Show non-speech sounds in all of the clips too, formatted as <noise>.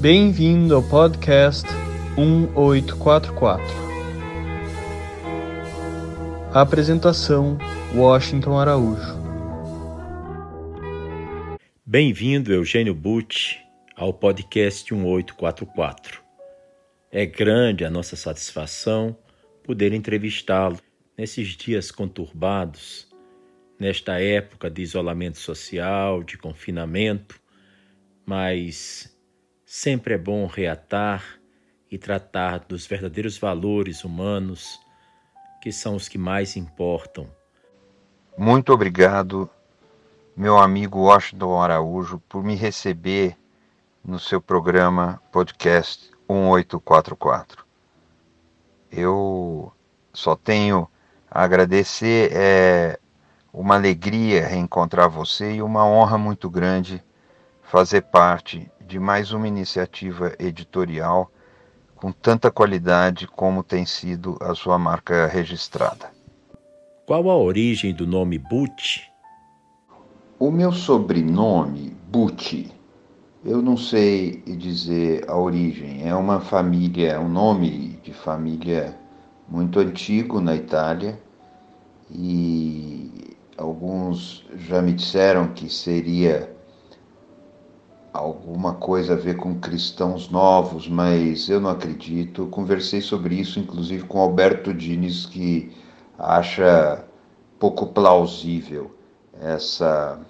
Bem-vindo ao podcast 1844. A apresentação: Washington Araújo. Bem-vindo, Eugênio Butch, ao podcast 1844. É grande a nossa satisfação poder entrevistá-lo nesses dias conturbados, nesta época de isolamento social, de confinamento, mas sempre é bom reatar e tratar dos verdadeiros valores humanos, que são os que mais importam. Muito obrigado, meu amigo Washington Araújo, por me receber no seu programa podcast 1844. Eu só tenho a agradecer, é uma alegria reencontrar você e uma honra muito grande fazer parte de mais uma iniciativa editorial com tanta qualidade como tem sido a sua marca registrada. Qual a origem do nome Butch? O meu sobrenome, Butch, eu não sei dizer a origem. É uma família, é um nome de família muito antigo na Itália e alguns já me disseram que seria alguma coisa a ver com cristãos novos, mas eu não acredito. Conversei sobre isso, inclusive, com Alberto Diniz, que acha pouco plausível essa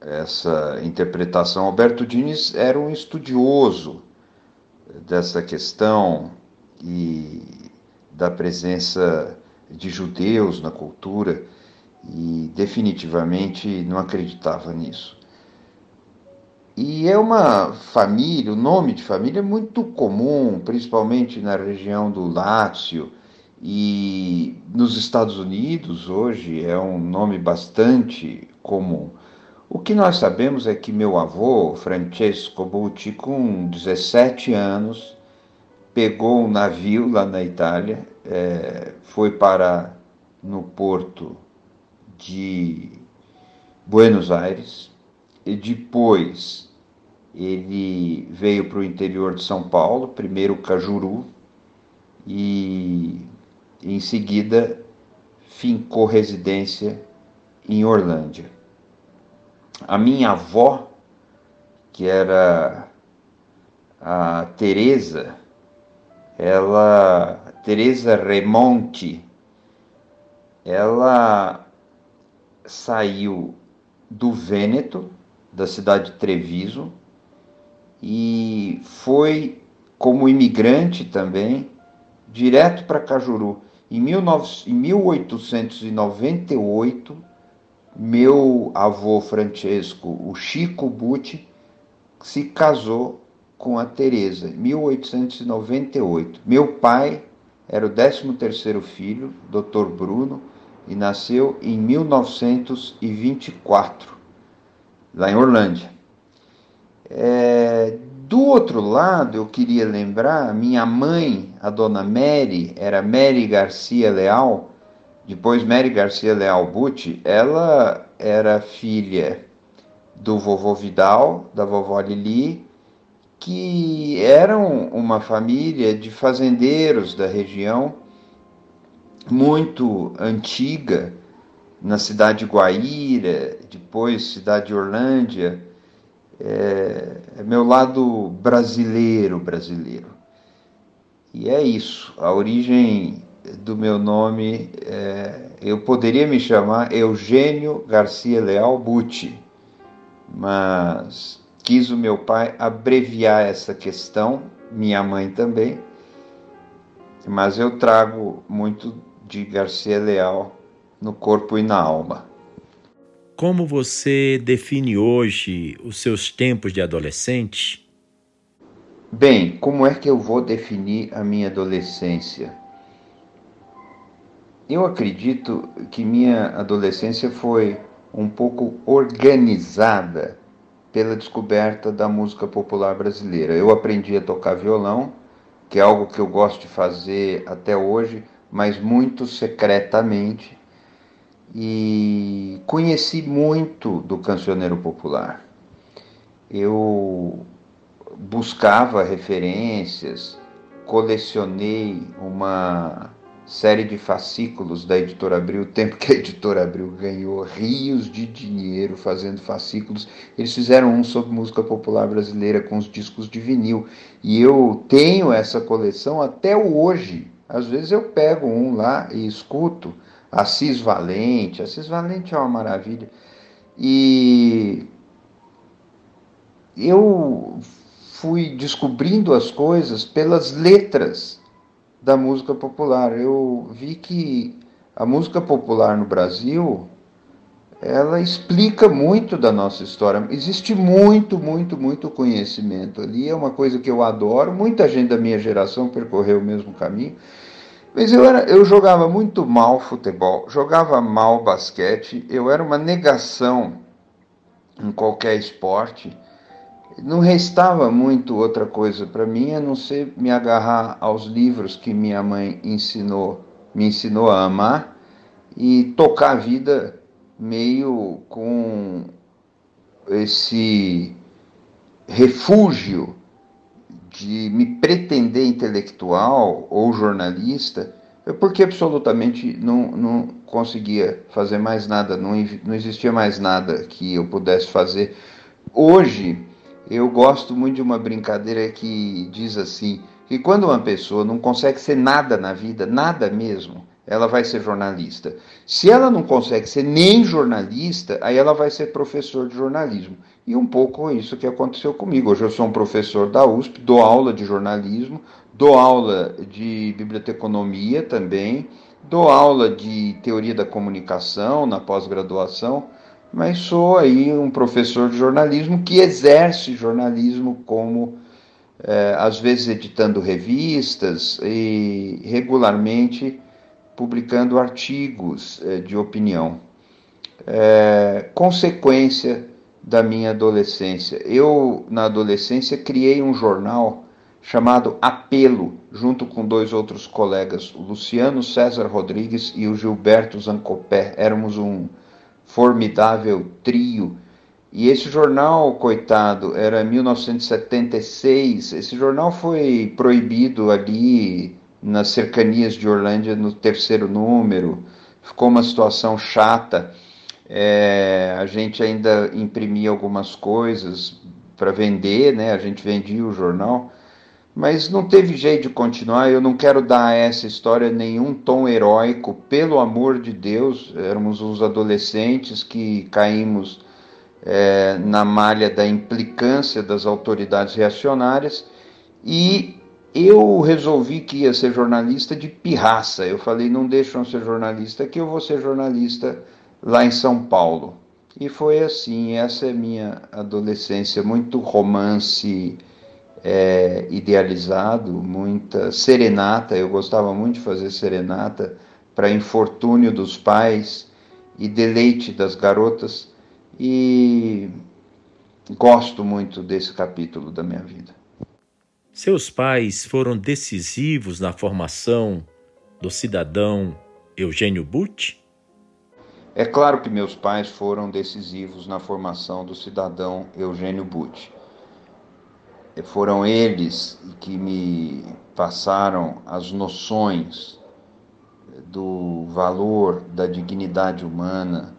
essa interpretação. Alberto Diniz era um estudioso dessa questão e da presença de judeus na cultura e definitivamente não acreditava nisso. E é uma família, o nome de família é muito comum, principalmente na região do Lácio e nos Estados Unidos hoje é um nome bastante comum. O que nós sabemos é que meu avô, Francesco Butti, com 17 anos, pegou um navio lá na Itália, é, foi para no porto de Buenos Aires e depois ele veio para o interior de São Paulo, primeiro Cajuru, e em seguida fincou residência em Orlândia. A minha avó, que era a Teresa, ela Teresa Remonte, ela saiu do Vêneto, da cidade de Treviso, e foi como imigrante também direto para Cajuru. Em, 19, em 1898, meu avô Francesco, o Chico Butti, se casou com a Teresa, em 1898. Meu pai era o 13º filho, Dr. Bruno, e nasceu em 1924, lá em Orlândia. É, do outro lado, eu queria lembrar, minha mãe, a dona Mary, era Mary Garcia Leal, depois Mary Garcia Leal Butti, ela era filha do vovô Vidal, da vovó Lili, que eram uma família de fazendeiros da região, muito antiga, na cidade de Guaíra, depois cidade de Orlândia, é, é meu lado brasileiro, brasileiro. E é isso, a origem do meu nome, é, eu poderia me chamar Eugênio Garcia Leal Butti, mas quis o meu pai abreviar essa questão, minha mãe também, mas eu trago muito de Garcia Leal no corpo e na alma. Como você define hoje os seus tempos de adolescente? Bem, como é que eu vou definir a minha adolescência? Eu acredito que minha adolescência foi um pouco organizada pela descoberta da música popular brasileira. Eu aprendi a tocar violão, que é algo que eu gosto de fazer até hoje, mas muito secretamente e conheci muito do cancioneiro popular. Eu buscava referências, colecionei uma série de fascículos da Editora Abril, o tempo que a Editora Abril ganhou rios de dinheiro fazendo fascículos. Eles fizeram um sobre música popular brasileira com os discos de vinil. E eu tenho essa coleção até hoje. Às vezes eu pego um lá e escuto. Assis Valente. Assis Valente é uma maravilha. E eu fui descobrindo as coisas pelas letras da música popular. Eu vi que a música popular no Brasil ela explica muito da nossa história. Existe muito, muito, muito conhecimento ali. É uma coisa que eu adoro. Muita gente da minha geração percorreu o mesmo caminho. Mas eu, era, eu jogava muito mal futebol, jogava mal basquete, eu era uma negação em qualquer esporte. Não restava muito outra coisa para mim a não ser me agarrar aos livros que minha mãe ensinou, me ensinou a amar e tocar a vida meio com esse refúgio de me pretender intelectual ou jornalista, porque absolutamente não, não conseguia fazer mais nada, não, não existia mais nada que eu pudesse fazer. Hoje, eu gosto muito de uma brincadeira que diz assim: que quando uma pessoa não consegue ser nada na vida, nada mesmo, ela vai ser jornalista. Se ela não consegue ser nem jornalista, aí ela vai ser professor de jornalismo. E um pouco isso que aconteceu comigo. Hoje eu sou um professor da USP, dou aula de jornalismo, dou aula de biblioteconomia também, dou aula de teoria da comunicação na pós-graduação mas sou aí um professor de jornalismo que exerce jornalismo como, é, às vezes, editando revistas e regularmente publicando artigos é, de opinião. É, consequência da minha adolescência. Eu, na adolescência, criei um jornal chamado Apelo, junto com dois outros colegas, o Luciano César Rodrigues e o Gilberto Zancopé. Éramos um formidável trio. E esse jornal, coitado, era 1976. Esse jornal foi proibido ali nas cercanias de Orlândia no terceiro número. Ficou uma situação chata. É, a gente ainda imprimia algumas coisas para vender, né? A gente vendia o jornal mas não teve jeito de continuar. Eu não quero dar a essa história nenhum tom heróico, pelo amor de Deus. Éramos os adolescentes que caímos é, na malha da implicância das autoridades reacionárias e eu resolvi que ia ser jornalista de pirraça. Eu falei: não deixam ser jornalista aqui, eu vou ser jornalista lá em São Paulo. E foi assim, essa é minha adolescência, muito romance é, idealizado, muita serenata. Eu gostava muito de fazer serenata para infortúnio dos pais e deleite das garotas. E gosto muito desse capítulo da minha vida. Seus pais foram decisivos na formação do cidadão Eugênio Butch? É claro que meus pais foram decisivos na formação do cidadão Eugênio Butch. Foram eles que me passaram as noções do valor da dignidade humana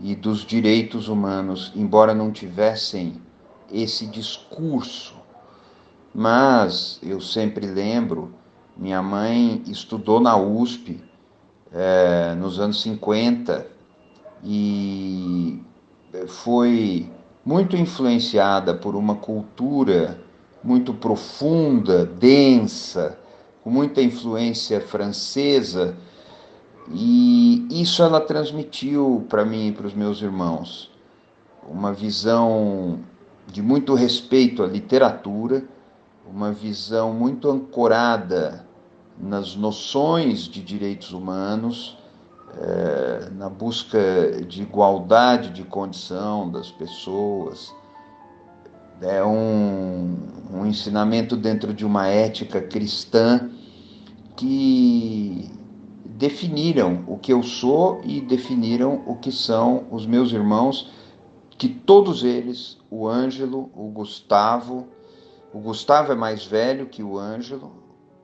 e dos direitos humanos, embora não tivessem esse discurso. Mas eu sempre lembro, minha mãe estudou na USP é, nos anos 50 e foi muito influenciada por uma cultura muito profunda, densa, com muita influência francesa, e isso ela transmitiu para mim e para os meus irmãos. Uma visão de muito respeito à literatura, uma visão muito ancorada nas noções de direitos humanos, é, na busca de igualdade de condição das pessoas, é um, um ensinamento dentro de uma ética cristã que definiram o que eu sou e definiram o que são os meus irmãos, que todos eles, o Ângelo, o Gustavo, O Gustavo é mais velho que o Ângelo,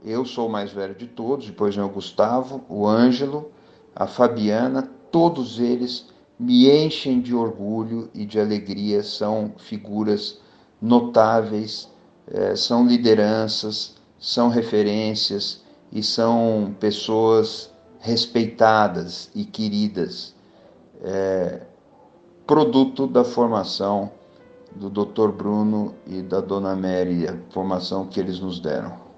eu sou o mais velho de todos, depois vem o Gustavo, o Ângelo, a Fabiana, todos eles me enchem de orgulho e de alegria, são figuras notáveis, é, são lideranças, são referências e são pessoas respeitadas e queridas, é, produto da formação do Dr. Bruno e da Dona Mary, a formação que eles nos deram.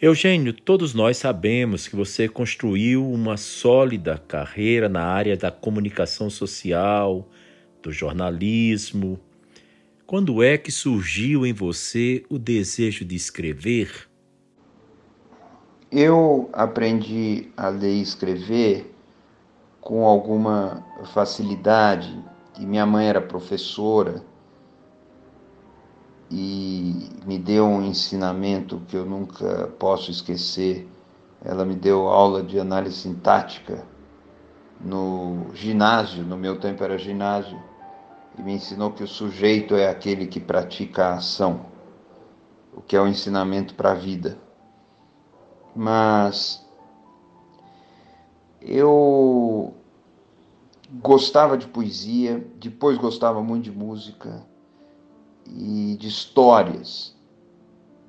Eugênio, todos nós sabemos que você construiu uma sólida carreira na área da comunicação social, do jornalismo. Quando é que surgiu em você o desejo de escrever? Eu aprendi a ler e escrever com alguma facilidade, e minha mãe era professora e me deu um ensinamento que eu nunca posso esquecer. Ela me deu aula de análise sintática no ginásio, no meu tempo era ginásio, e me ensinou que o sujeito é aquele que pratica a ação, o que é um ensinamento para a vida. Mas eu gostava de poesia, depois gostava muito de música, e de histórias.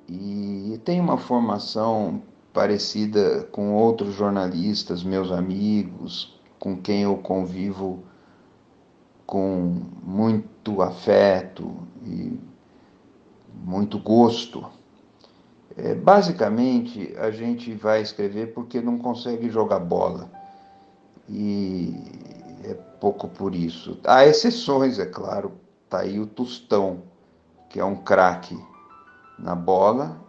E tem uma formação parecida com outros jornalistas, meus amigos, com quem eu convivo com muito afeto e muito gosto. É, basicamente, a gente vai escrever porque não consegue jogar bola. E pouco por isso. Há exceções, é claro. Tá aí o Tostão, que é um craque na bola,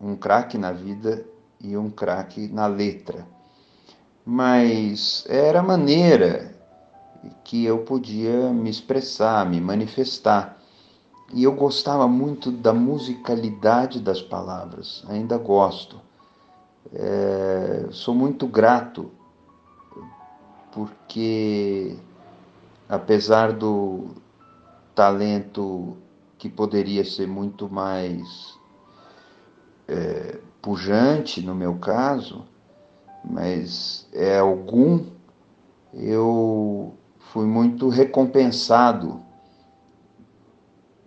um craque na vida e um craque na letra. Mas era a maneira que eu podia me expressar, me manifestar. E eu gostava muito da musicalidade das palavras, ainda gosto. É, sou muito grato porque, apesar do talento que poderia ser muito mais é, pujante no meu caso, mas é algum, eu fui muito recompensado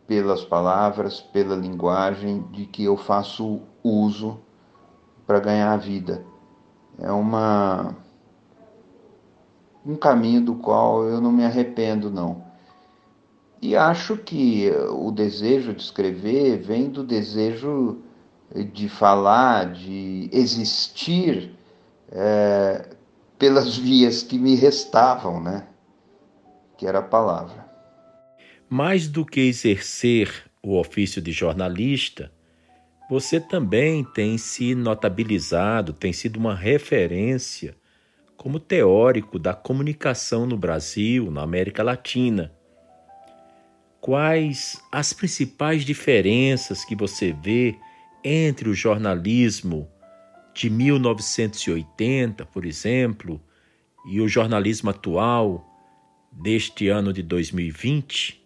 pelas palavras, pela linguagem de que eu faço uso para ganhar a vida. É uma um caminho do qual eu não me arrependo não. E acho que o desejo de escrever vem do desejo de falar, de existir é, pelas <laughs> vias que me restavam, né? Que era a palavra. Mais do que exercer o ofício de jornalista, você também tem se notabilizado, tem sido uma referência como teórico da comunicação no Brasil, na América Latina quais as principais diferenças que você vê entre o jornalismo de 1980, por exemplo, e o jornalismo atual deste ano de 2020?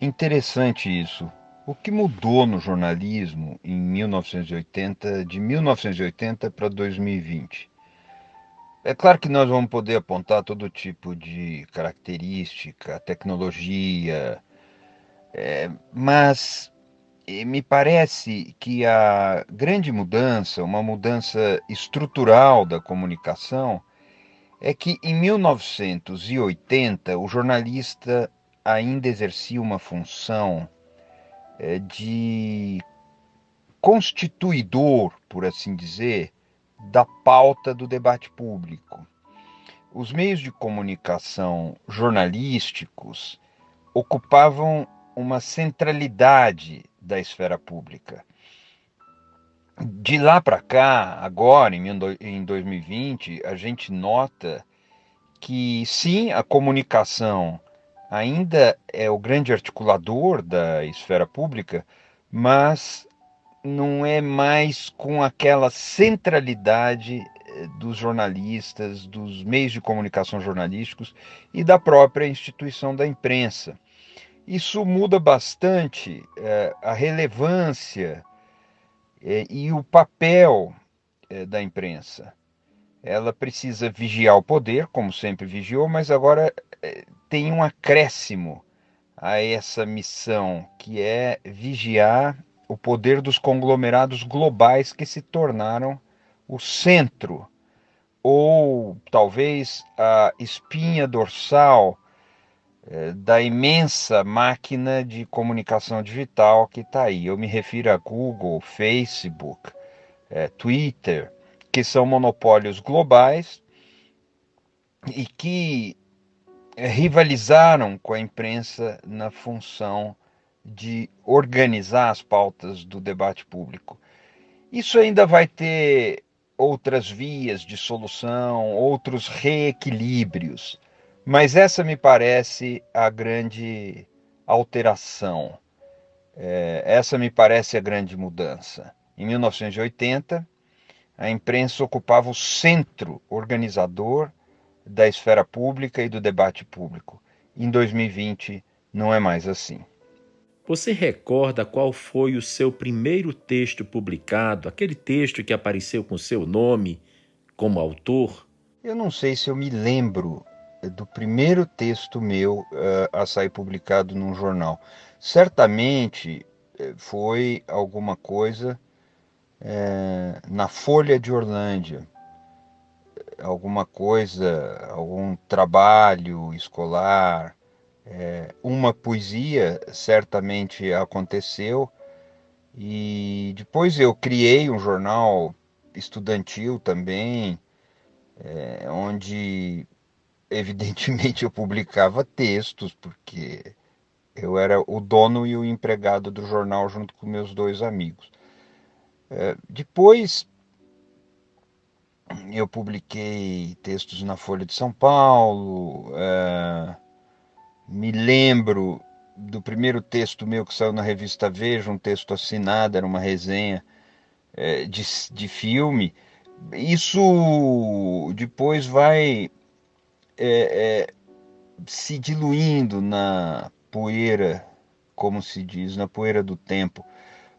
Interessante isso. O que mudou no jornalismo em 1980, de 1980 para 2020? É claro que nós vamos poder apontar todo tipo de característica, tecnologia, é, mas me parece que a grande mudança, uma mudança estrutural da comunicação, é que em 1980 o jornalista ainda exercia uma função é, de constituidor, por assim dizer, da pauta do debate público. Os meios de comunicação jornalísticos ocupavam uma centralidade da esfera pública. De lá para cá, agora, em 2020, a gente nota que sim, a comunicação ainda é o grande articulador da esfera pública, mas não é mais com aquela centralidade eh, dos jornalistas, dos meios de comunicação jornalísticos e da própria instituição da imprensa Isso muda bastante é, a relevância é, e o papel é, da imprensa. Ela precisa vigiar o poder, como sempre vigiou, mas agora tem um acréscimo a essa missão, que é vigiar o poder dos conglomerados globais que se tornaram o centro, ou talvez a espinha dorsal é, da imensa máquina de comunicação digital que está aí. Eu me refiro a Google, Facebook, é, Twitter, que são monopólios globais e que rivalizaram com a imprensa na função de organizar as pautas do debate público. Isso ainda vai ter outras vias de solução, outros reequilíbrios. Mas essa me parece a grande alteração. É, essa me parece a grande mudança. Em 1980, a imprensa ocupava o centro organizador da esfera pública e do debate público. Em 2020, não é mais assim. Você recorda qual foi o seu primeiro texto publicado, aquele texto que apareceu com seu nome como autor? Eu não sei se eu me lembro do primeiro texto meu uh, a sair publicado num jornal. Certamente eh, foi alguma coisa é, na Folha de Orlândia, alguma coisa, algum trabalho escolar, é, uma poesia certamente aconteceu. E depois eu criei um jornal estudantil também, é, onde <laughs> evidentemente eu publicava textos, porque eu era o dono e o empregado do jornal junto com meus dois amigos. É, depois eu publiquei textos na Folha de São Paulo, é, me lembro do primeiro texto meu que saiu na revista Veja, um texto assinado, era uma resenha é, de, de filme. Isso depois vai é, é, se diluindo na poeira, como se diz, na poeira do tempo.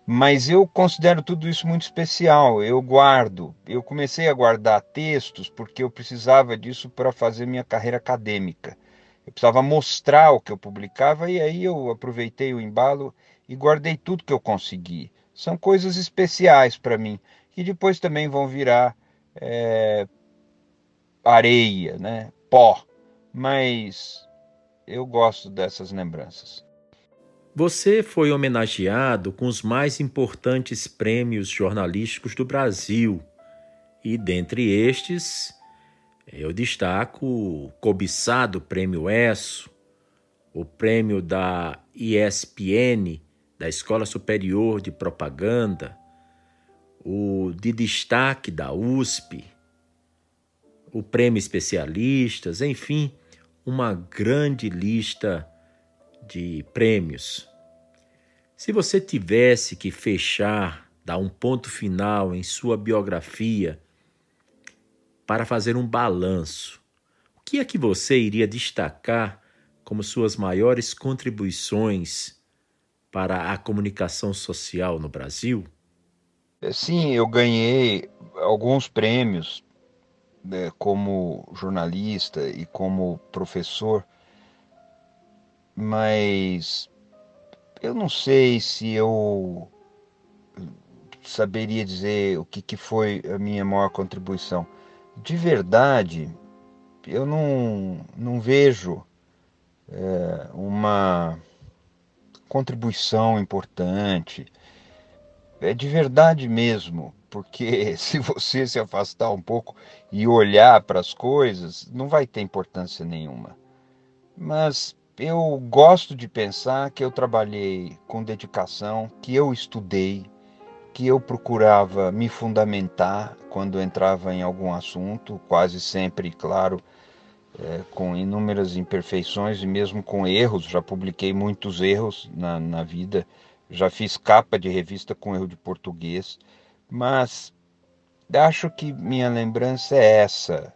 Mas eu considero tudo isso muito especial. Eu guardo. Eu comecei a guardar textos porque eu precisava disso para fazer minha carreira acadêmica. Eu precisava mostrar o que eu publicava e aí eu aproveitei o embalo e guardei tudo que eu consegui. São coisas especiais para mim que depois também vão virar é, areia, né? pó, mas eu gosto dessas lembranças. Você foi homenageado com os mais importantes prêmios jornalísticos do Brasil. E dentre estes, eu destaco o cobiçado Prêmio ESSO, o prêmio da ESPN, da Escola Superior de Propaganda, o de destaque da USP, o prêmio especialistas, enfim, uma grande lista de prêmios. Se você tivesse que fechar, dar um ponto final em sua biografia para fazer um balanço, o que é que você iria destacar como suas maiores contribuições para a comunicação social no Brasil? Sim, eu ganhei alguns prêmios né, como jornalista e como professor, mas eu não sei se eu saberia dizer o que, que foi a minha maior contribuição. De verdade, eu não, não vejo é, uma contribuição importante. É de verdade mesmo porque <laughs> se você se afastar um pouco e olhar para as coisas, não vai ter importância nenhuma. Mas eu gosto de pensar que eu trabalhei com dedicação, que eu estudei, que eu procurava me fundamentar quando entrava em algum assunto, quase sempre, claro, é, com inúmeras imperfeições e mesmo com erros. Já publiquei muitos erros na, na vida, já fiz capa de revista com erro de português mas acho que minha lembrança é essa,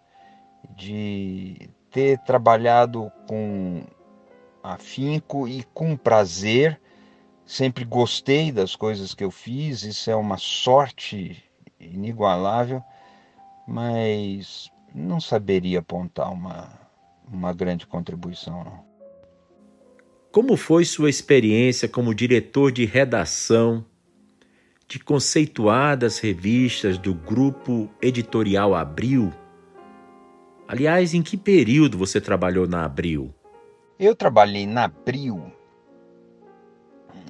de ter trabalhado com afinco e com prazer. Sempre gostei das coisas que eu fiz, isso é uma sorte inigualável, mas não saberia apontar uma, uma grande contribuição. Não. Como foi sua experiência como diretor de redação de conceituadas revistas do grupo editorial Abril? Aliás, em que período você trabalhou na Abril? Eu trabalhei na Abril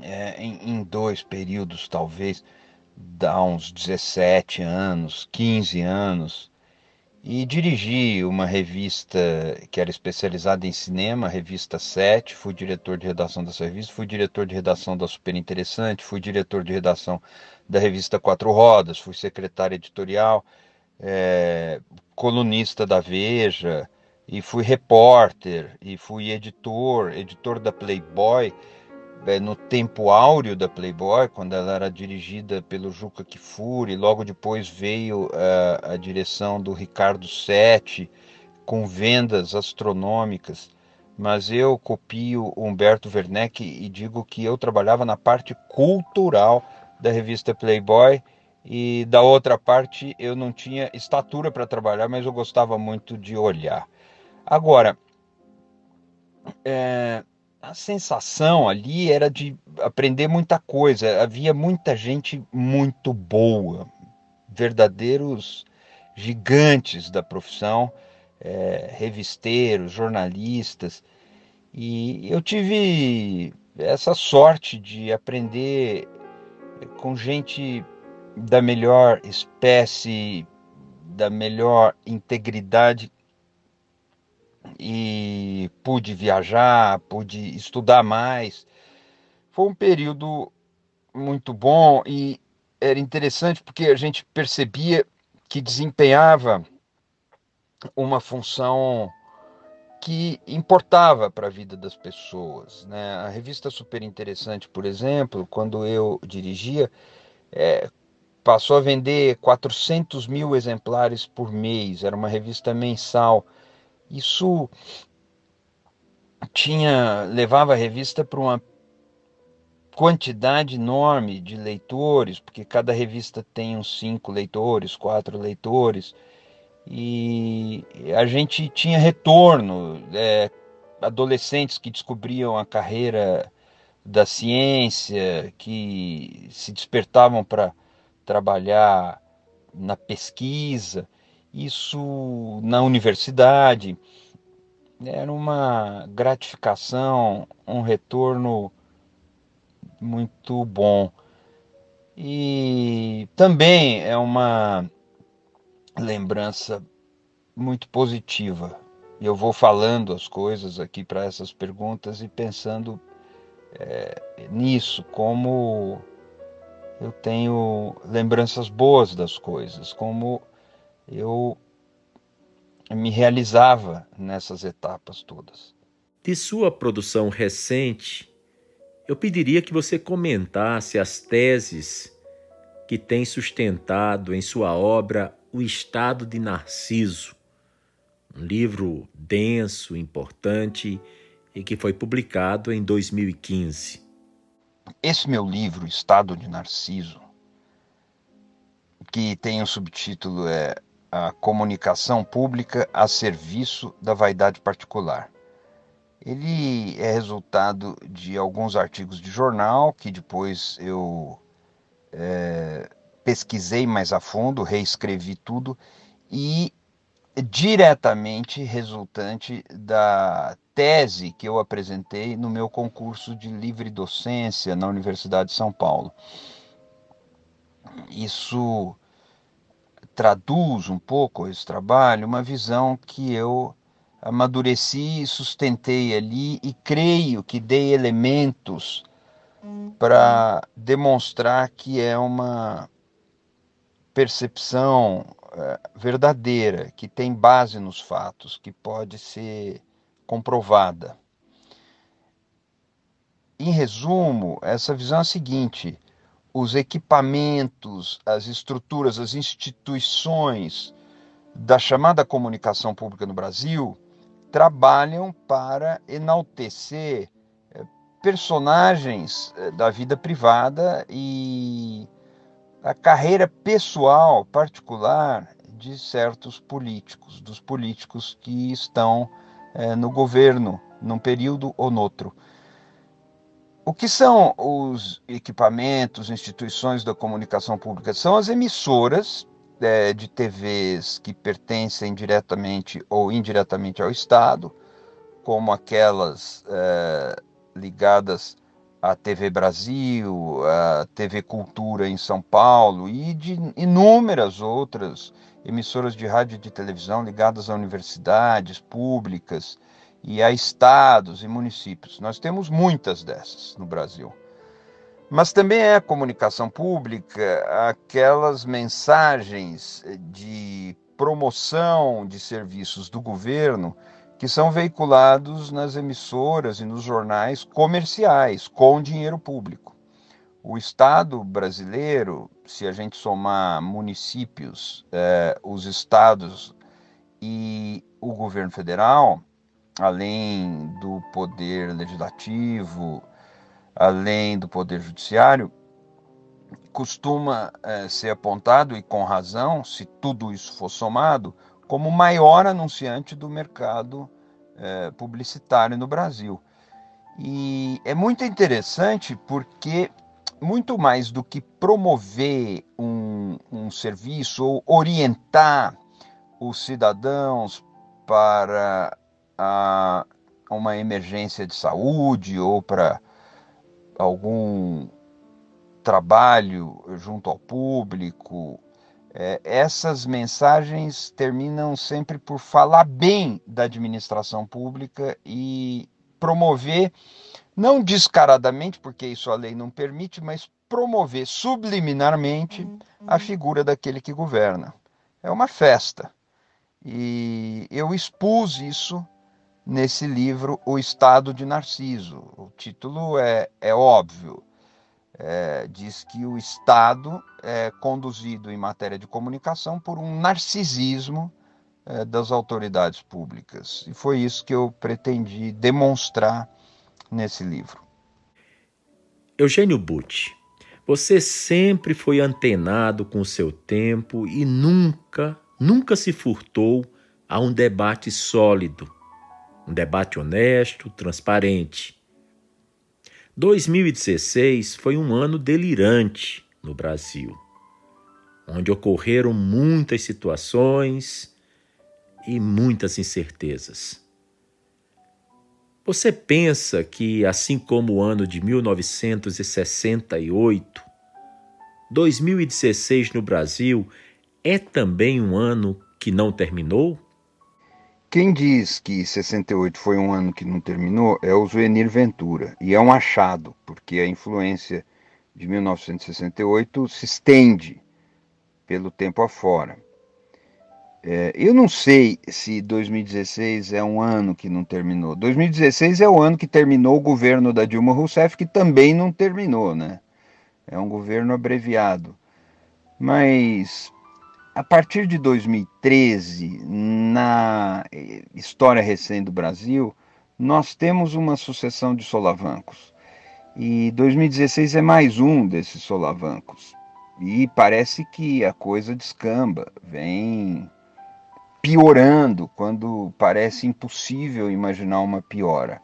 é, em, em, dois períodos, talvez, há uns 17 anos, 15 anos, e dirigi uma revista que era especializada em cinema, revista 7. Fui diretor de redação dessa revista, fui diretor de redação da Super Interessante, fui diretor de redação da revista Quatro Rodas, fui secretário editorial. É, colunista da Veja, e fui repórter, e fui editor, editor da Playboy, é, no tempo áureo da Playboy, quando ela era dirigida pelo Juca Kifuri, logo depois veio a, a direção do Ricardo Sete, com vendas astronômicas. Mas eu copio Humberto Werneck e digo que eu trabalhava na parte cultural da revista Playboy e da outra parte eu não tinha estatura para trabalhar, mas eu gostava muito de olhar. Agora, é, a sensação ali era de aprender muita coisa. Havia muita gente muito boa, verdadeiros gigantes da profissão, é, revisteiros, jornalistas. E eu tive essa sorte de aprender com gente da melhor espécie, da melhor integridade e pude viajar, pude estudar mais. Foi um período muito bom e era interessante porque a gente percebia que desempenhava uma função que importava para a vida das pessoas. Né? A revista Super Interessante, por exemplo, quando eu dirigia, é, passou a vender 400 mil exemplares por mês, era uma revista mensal. Isso tinha levava a revista para uma quantidade enorme de leitores, porque cada revista tem uns cinco leitores, quatro leitores, e a gente tinha retorno, é, adolescentes que descobriam a carreira da ciência, que se despertavam para trabalhar na pesquisa, isso na universidade. Era uma gratificação, um retorno muito bom. E também é uma lembrança muito positiva. Eu vou falando as coisas aqui para essas perguntas e pensando é, nisso, como eu tenho lembranças boas das coisas, como eu me realizava nessas etapas todas. De sua produção recente, eu pediria que você comentasse as teses que tem sustentado em sua obra O Estado de Narciso, um livro denso, importante e que foi publicado em 2015. Esse meu livro, Estado de Narciso, que tem o subtítulo é A Comunicação Pública a Serviço da Vaidade Particular. Ele é resultado de alguns artigos de jornal que depois eu é, pesquisei mais a fundo, reescrevi tudo e diretamente resultante da tese que eu apresentei no meu concurso de livre docência na Universidade de São Paulo. Isso traduz um pouco esse trabalho, uma visão que eu amadureci sustentei ali e creio que dei elementos para demonstrar que é uma percepção é, verdadeira, que tem base nos fatos, que pode ser comprovada. Em resumo, essa visão é a seguinte: os equipamentos, as estruturas, as instituições da chamada comunicação pública no Brasil trabalham para enaltecer eh, personagens eh, da vida privada e a carreira pessoal particular de certos políticos, dos políticos que estão é, no governo, num período ou noutro. O que são os equipamentos, instituições da comunicação pública? São as emissoras é, de TVs que pertencem diretamente ou indiretamente ao Estado, como aquelas é, ligadas à TV Brasil, à TV Cultura em São Paulo e de inúmeras outras emissoras de rádio e de televisão ligadas a universidades públicas e a estados e municípios. Nós temos muitas dessas no Brasil. Mas também é a comunicação pública aquelas mensagens de promoção de serviços do governo que são veiculados nas emissoras e nos jornais comerciais com dinheiro público. O Estado brasileiro, se a gente somar municípios, eh, os estados e o governo federal, além do poder legislativo, além do poder judiciário, costuma eh, ser apontado, e com razão, se tudo isso for somado, como o maior anunciante do mercado eh, publicitário no Brasil. E é muito interessante porque muito mais do que promover um, um serviço ou orientar os cidadãos para a, uma emergência de saúde ou para algum trabalho junto ao público, é, essas mensagens terminam sempre por falar bem da administração pública e promover não descaradamente, porque isso a lei não permite, mas promover subliminarmente a uhum. figura daquele que governa. É uma festa. E eu expus isso nesse livro O Estado de Narciso. O título é, é óbvio. É, diz que o Estado é conduzido em matéria de comunicação por um narcisismo é, das autoridades públicas. E foi isso que eu pretendi demonstrar nesse livro. Eugênio Butti, você sempre foi antenado com o seu tempo e nunca, nunca se furtou a um debate sólido, um debate honesto, transparente. 2016 foi um ano delirante no Brasil, onde ocorreram muitas situações e muitas incertezas. Você pensa que, assim como o ano de 1968, 2016 no Brasil é também um ano que não terminou? Quem diz que 68 foi um ano que não terminou é o Zuenir Ventura, e é um achado, porque a influência de 1968 se estende pelo tempo afora. É, eu não sei se 2016 é um ano que não terminou. 2016 é o ano que terminou o governo da Dilma Rousseff, que também não terminou, né? É um governo abreviado. Mas a partir de 2013, na história recente do Brasil, nós temos uma sucessão de solavancos. E 2016 é mais um desses solavancos. E parece que a coisa descamba, vem piorando quando parece impossível imaginar uma piora.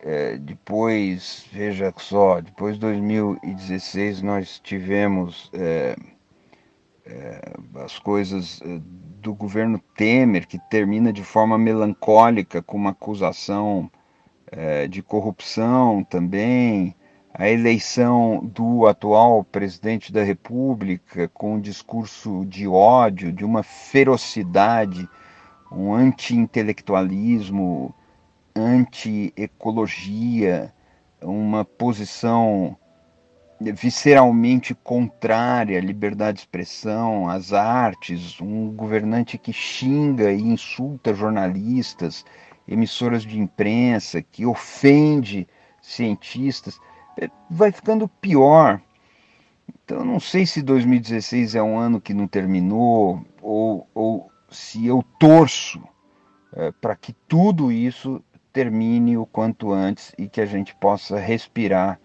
É, depois, veja só, depois de 2016 nós tivemos é, as coisas é, do governo Temer, que termina de forma melancólica com uma acusação é, de corrupção também a eleição do atual presidente da República com um discurso de ódio, de uma ferocidade, um anti-intelectualismo, anti-ecologia, uma posição visceralmente contrária à liberdade de expressão, às artes, um governante que xinga e insulta jornalistas, emissoras de imprensa, que ofende cientistas vai ficando pior. Então, não sei se 2016 é um ano que não terminou ou, ou se eu torço é, para que tudo isso termine o quanto antes e que a gente possa respirar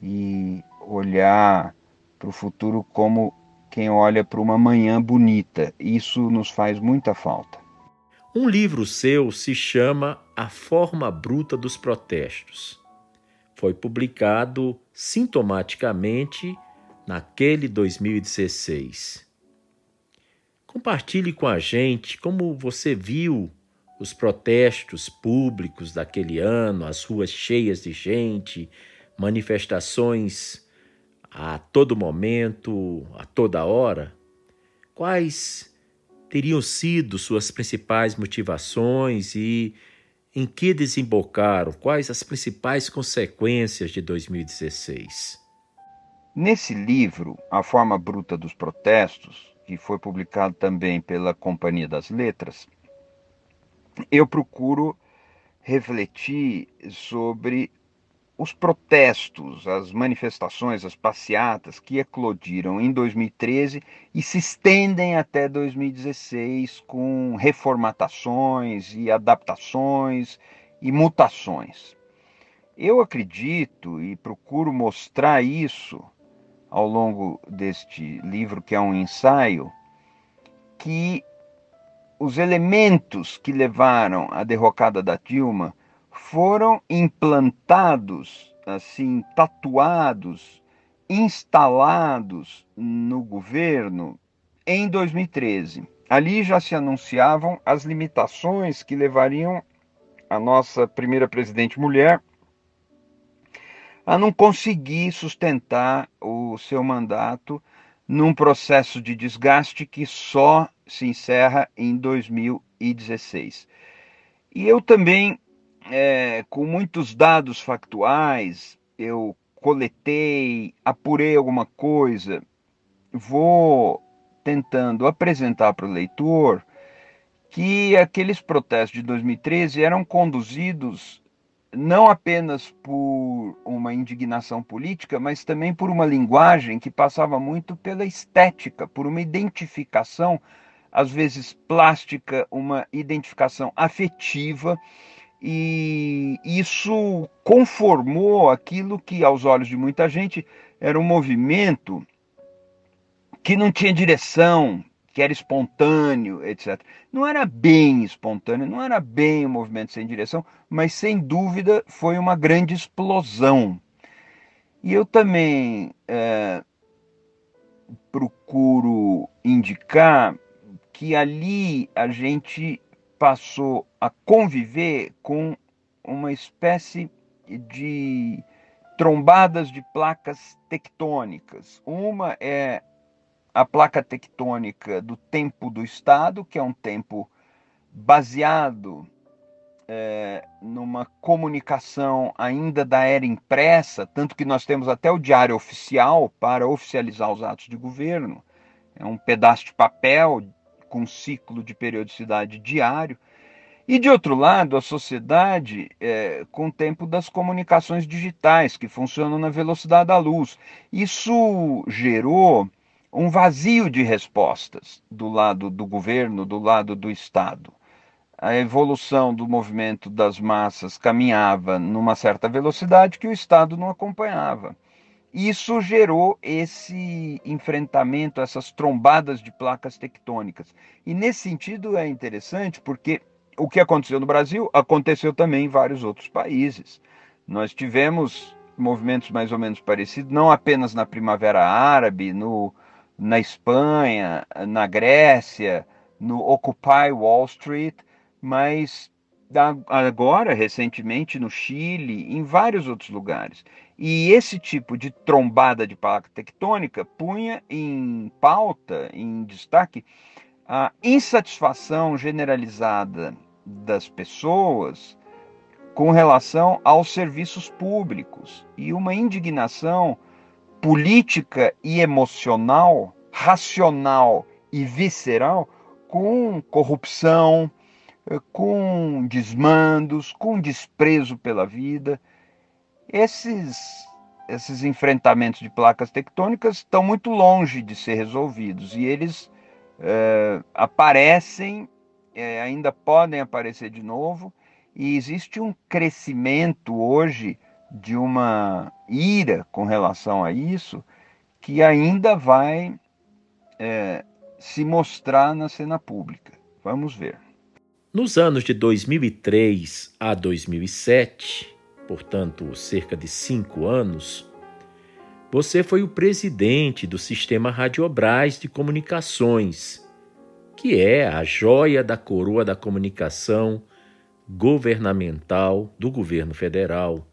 e olhar para o futuro como quem olha para uma manhã bonita. Isso nos faz muita falta. Um livro seu se chama A Forma Bruta dos Protestos. Foi publicado sintomaticamente naquele 2016. Compartilhe com a gente como você viu os protestos públicos daquele ano, as ruas cheias de gente, manifestações a todo momento, a toda hora. Quais teriam sido suas principais motivações e em que desembocaram? Quais as principais consequências de 2016? Nesse livro, A Forma Bruta dos Protestos, que foi publicado também pela Companhia das Letras, eu procuro refletir sobre os protestos, as manifestações, as passeatas que eclodiram em 2013 e se estendem até 2016 com reformatações e adaptações e mutações. Eu acredito e procuro mostrar isso ao longo deste livro, que é um ensaio, que os elementos que levaram à derrocada da Dilma foram implantados, assim, tatuados, instalados no governo em 2013. Ali já se anunciavam as limitações que levariam a nossa primeira presidente mulher a não conseguir sustentar o seu mandato num processo de desgaste que só se encerra em 2016. E eu também é, com muitos dados factuais, eu coletei, apurei alguma coisa, vou tentando apresentar para o leitor que aqueles protestos de 2013 eram conduzidos não apenas por uma indignação política, mas também por uma linguagem que passava muito pela estética, por uma identificação, às vezes plástica, uma identificação afetiva e isso conformou aquilo que, aos olhos de muita gente, era um movimento que não tinha direção, que era espontâneo, etc. Não era bem espontâneo, não era bem um movimento sem direção, mas sem dúvida foi uma grande explosão. E eu também é, procuro indicar que ali a gente passou a conviver com uma espécie de trombadas de placas tectônicas. Uma é a placa tectônica do tempo do Estado, que é um tempo baseado é, numa comunicação ainda da era impressa, tanto que nós temos até o diário oficial para oficializar os atos de governo. É um pedaço de papel com ciclo de periodicidade diário. E de outro lado, a sociedade é, com o tempo das comunicações digitais, que funcionam na velocidade da luz. Isso gerou um vazio de respostas do lado do governo, do lado do Estado. A evolução do movimento das massas caminhava numa certa velocidade que o Estado não acompanhava. Isso gerou esse enfrentamento, essas trombadas de placas tectônicas. E nesse sentido é interessante porque o que aconteceu no Brasil aconteceu também em vários outros países. Nós tivemos movimentos mais ou menos parecidos, não apenas na Primavera Árabe, no, na Espanha, na Grécia, no Occupy Wall Street, mas agora, recentemente, no Chile, em vários outros lugares. E esse tipo de trombada de placa tectônica punha em pauta, em destaque, a insatisfação generalizada das pessoas com relação aos serviços públicos e uma indignação política e emocional, racional e visceral com corrupção, com desmandos, com desprezo pela vida esses, esses enfrentamentos de placas tectônicas estão muito longe de ser resolvidos e eles é, aparecem é, ainda podem aparecer de novo, e existe um crescimento hoje de uma ira com relação a isso, que ainda vai é, se mostrar na cena pública. Vamos ver. Nos anos de 2003 a 2007, portanto, cerca de cinco anos, você foi o presidente do Sistema Radiobras de Comunicações, que é a joia da coroa da comunicação governamental do governo federal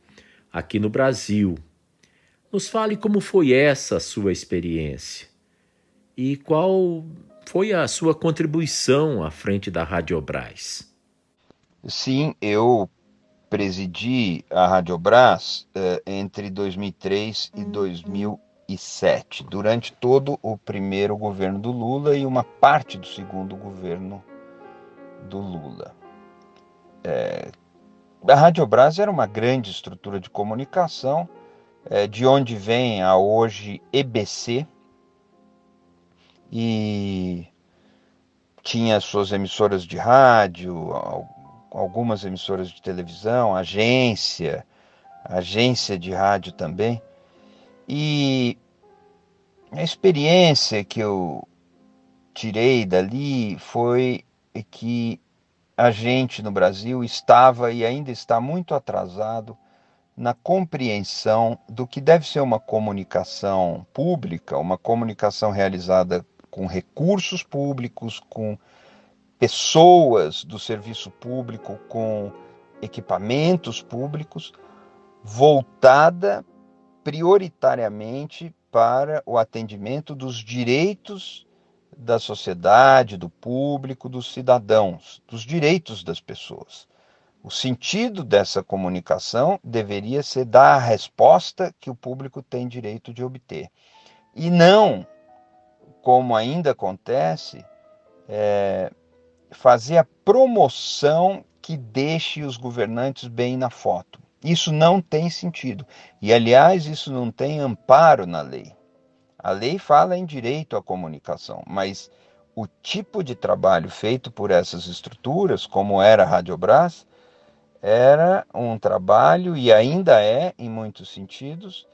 aqui no Brasil. Nos fale como foi essa sua experiência e qual foi a sua contribuição à frente da Radiobras. Sim, eu presidi a Radiobras eh, entre 2003 e 2007, durante todo o primeiro governo do Lula e uma parte do segundo governo do Lula. É, a Radiobras era uma grande estrutura de comunicação, é, de onde vem a hoje EBC, e tinha suas emissoras de rádio, algumas emissoras de televisão, agência, agência de rádio também. E a experiência que eu tirei dali foi que a gente no Brasil estava e ainda está muito atrasado na compreensão do que deve ser uma comunicação pública, uma comunicação realizada com recursos públicos, com pessoas do serviço público, com equipamentos públicos, voltada prioritariamente para o atendimento dos direitos da sociedade, do público, dos cidadãos, dos direitos das pessoas. O sentido dessa comunicação deveria ser dar a resposta que o público tem direito de obter. E não, como ainda acontece, é, fazer a promoção que deixe os governantes bem na foto. Isso não tem sentido. E, aliás, isso não tem amparo na lei. A lei fala em direito à comunicação, mas o tipo de trabalho feito por essas estruturas, como era a Radiobras, era um trabalho, e ainda é, em muitos sentidos,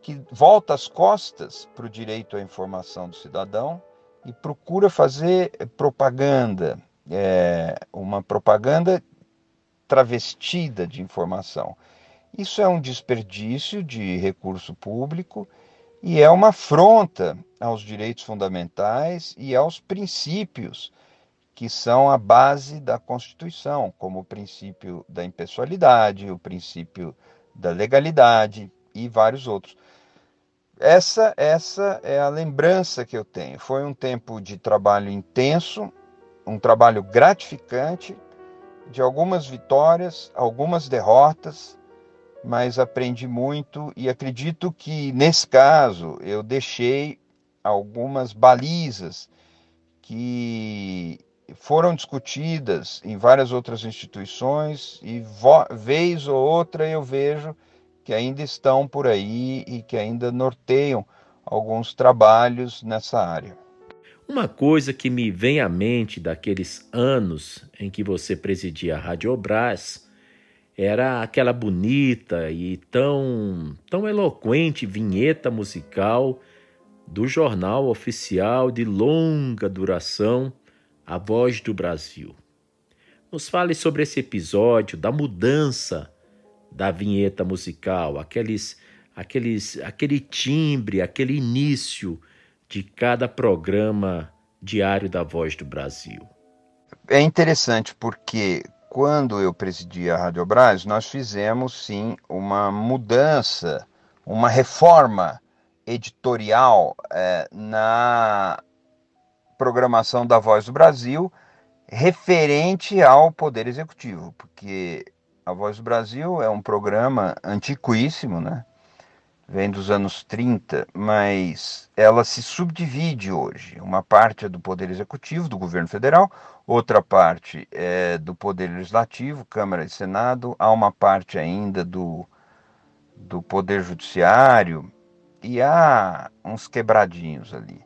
que volta as costas para o direito à informação do cidadão e procura fazer propaganda, é, uma propaganda travestida de informação. Isso é um desperdício de recurso público e é uma afronta aos direitos fundamentais e aos princípios que são a base da Constituição, como o princípio da impessoalidade, o princípio da legalidade e vários outros. Essa, essa é a lembrança que eu tenho. Foi um tempo de trabalho intenso, um trabalho gratificante, de algumas vitórias, algumas derrotas, mas aprendi muito e acredito que nesse caso eu deixei algumas balizas que foram discutidas em várias outras instituições e vez ou outra eu vejo que ainda estão por aí e que ainda norteiam alguns trabalhos nessa área. Uma coisa que me vem à mente daqueles anos em que você presidia a Rádio Brás era aquela bonita e tão, tão eloquente vinheta musical do jornal oficial de longa duração, A Voz do Brasil. Nos fale sobre esse episódio da mudança da vinheta musical, aqueles, aqueles, aquele timbre, aquele início de cada programa diário da Voz do Brasil? É interessante porque quando eu presidi a Rádio Brás, nós fizemos sim uma mudança, uma reforma editorial é, na programação da Voz do Brasil referente ao Poder Executivo, porque a Voz do Brasil é um programa antiquíssimo, né? Vem dos anos 30, mas ela se subdivide hoje. Uma parte é do Poder Executivo, do governo federal, outra parte é do Poder Legislativo, Câmara e Senado, há uma parte ainda do, do Poder Judiciário e há uns quebradinhos ali.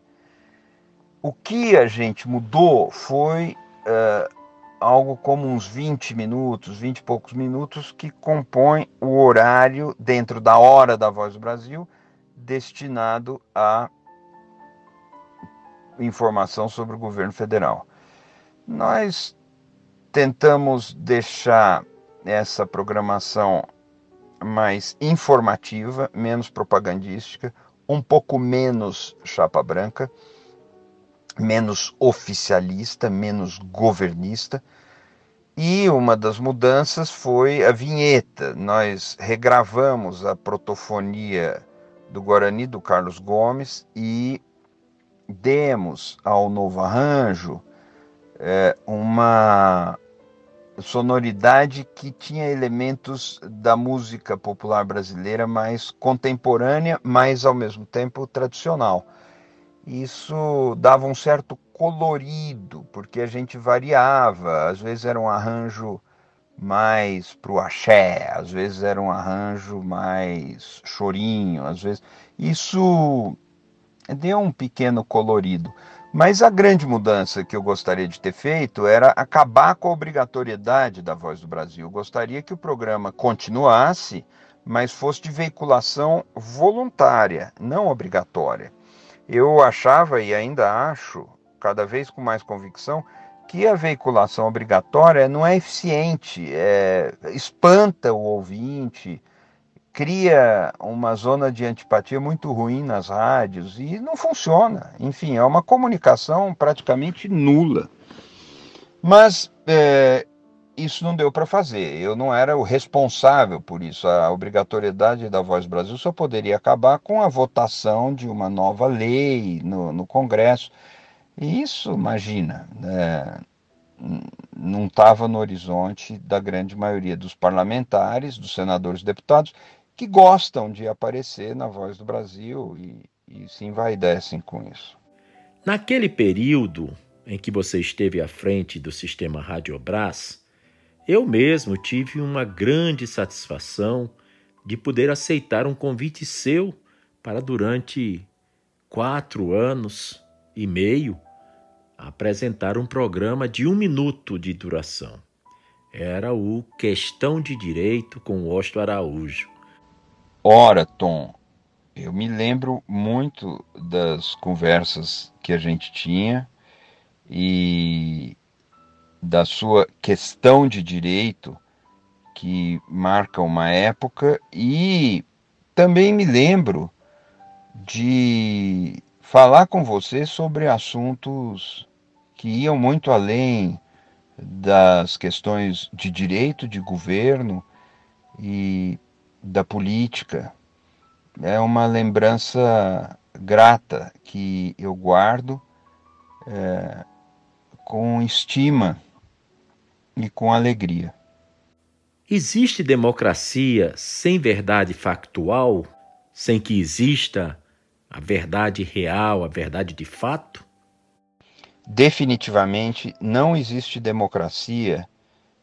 O que a gente mudou foi uh, algo como uns 20 minutos, 20 e poucos minutos, que compõe o horário dentro da hora da Voz do Brasil destinado a informação sobre o governo federal. Nós tentamos deixar essa programação mais informativa, menos propagandística, um pouco menos chapa branca, menos oficialista, menos governista. E uma das mudanças foi a vinheta. Nós regravamos a protofonia do Guarani do Carlos Gomes e demos ao novo arranjo é, uma sonoridade que tinha elementos da música popular brasileira mais contemporânea, mas ao mesmo tempo tradicional. Isso dava um certo colorido, porque a gente variava, às vezes era um arranjo mais pro axé, às vezes era um arranjo mais chorinho, às vezes. Isso deu um pequeno colorido. Mas a grande mudança que eu gostaria de ter feito era acabar com a obrigatoriedade da Voz do Brasil. Eu gostaria que o programa continuasse, mas fosse de veiculação voluntária, não obrigatória. Eu achava e ainda acho, cada vez com mais convicção, que a veiculação obrigatória não é eficiente, é, espanta o ouvinte, cria uma zona de antipatia muito ruim nas rádios e não funciona. Enfim, é uma comunicação praticamente nula. Mas é, isso não deu para fazer. Eu não era o responsável por isso. A obrigatoriedade da Voz Brasil só poderia acabar com a votação de uma nova lei no, no Congresso. E isso, imagina, é, não estava no horizonte da grande maioria dos parlamentares, dos senadores e deputados, que gostam de aparecer na Voz do Brasil e, e se envaidecem com isso. Naquele período em que você esteve à frente do sistema Radiobras, eu mesmo tive uma grande satisfação de poder aceitar um convite seu para durante quatro anos e meio apresentar um programa de um minuto de duração. Era o Questão de Direito com Osto Araújo. Ora, Tom, eu me lembro muito das conversas que a gente tinha e da sua questão de direito que marca uma época e também me lembro de falar com você sobre assuntos que iam muito além das questões de direito de governo e da política. É uma lembrança grata que eu guardo é, com estima e com alegria. Existe democracia sem verdade factual, sem que exista a verdade real, a verdade de fato? Definitivamente não existe democracia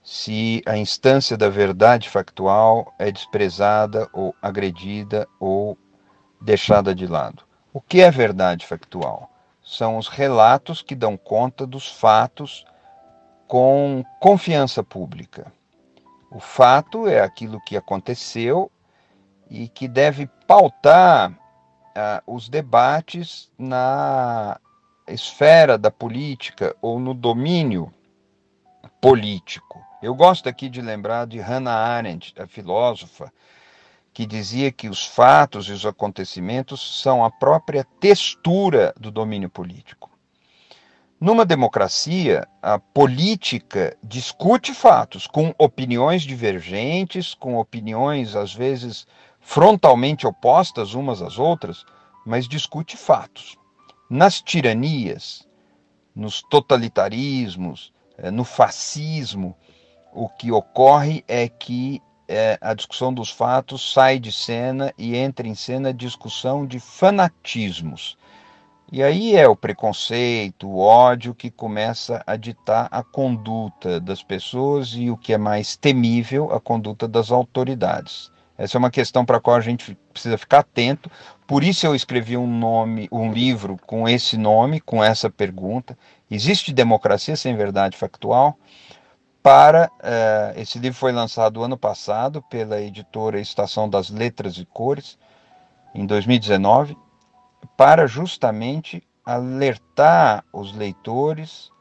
se a instância da verdade factual é desprezada ou agredida ou deixada de lado. O que é verdade factual? São os relatos que dão conta dos fatos com confiança pública. O fato é aquilo que aconteceu e que deve pautar uh, os debates na esfera da política ou no domínio político. Eu gosto aqui de lembrar de Hannah Arendt, a filósofa, que dizia que os fatos e os acontecimentos são a própria textura do domínio político. Numa democracia, a política discute fatos com opiniões divergentes, com opiniões às vezes frontalmente opostas umas às outras, mas discute fatos. Nas tiranias, nos totalitarismos, eh, no fascismo, o que ocorre é que é, a discussão dos fatos sai de cena e entra em cena a discussão de fanatismos. E aí é o preconceito, o ódio que começa a ditar a conduta das pessoas e o que é mais temível, a conduta das autoridades. Essa é uma questão para a qual a gente precisa ficar atento. Por isso eu escrevi um nome, um livro com esse nome, com essa pergunta. Existe democracia sem verdade factual? para uh, esse livro foi lançado ano passado pela editora Estação das Letras e Cores em 2019 para justamente alertar os leitores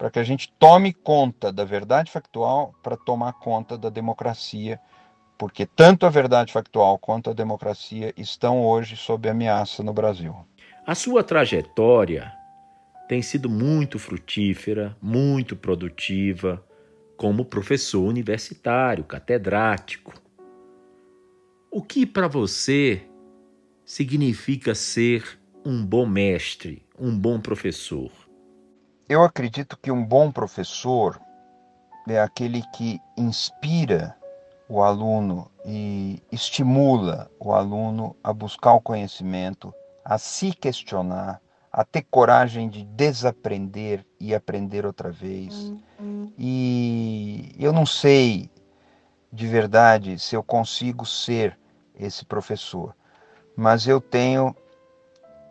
para que a gente tome conta da verdade factual para tomar conta da democracia, porque tanto a verdade factual quanto a democracia estão hoje sob ameaça no Brasil. A sua trajetória tem sido muito frutífera, muito produtiva como professor universitário, catedrático. O que para você significa ser um bom mestre, um bom professor? Eu acredito que um bom professor é aquele que inspira o aluno e estimula o aluno a buscar o conhecimento, a se questionar, a ter coragem de desaprender e aprender outra vez. E eu não sei de verdade se eu consigo ser esse professor, mas eu tenho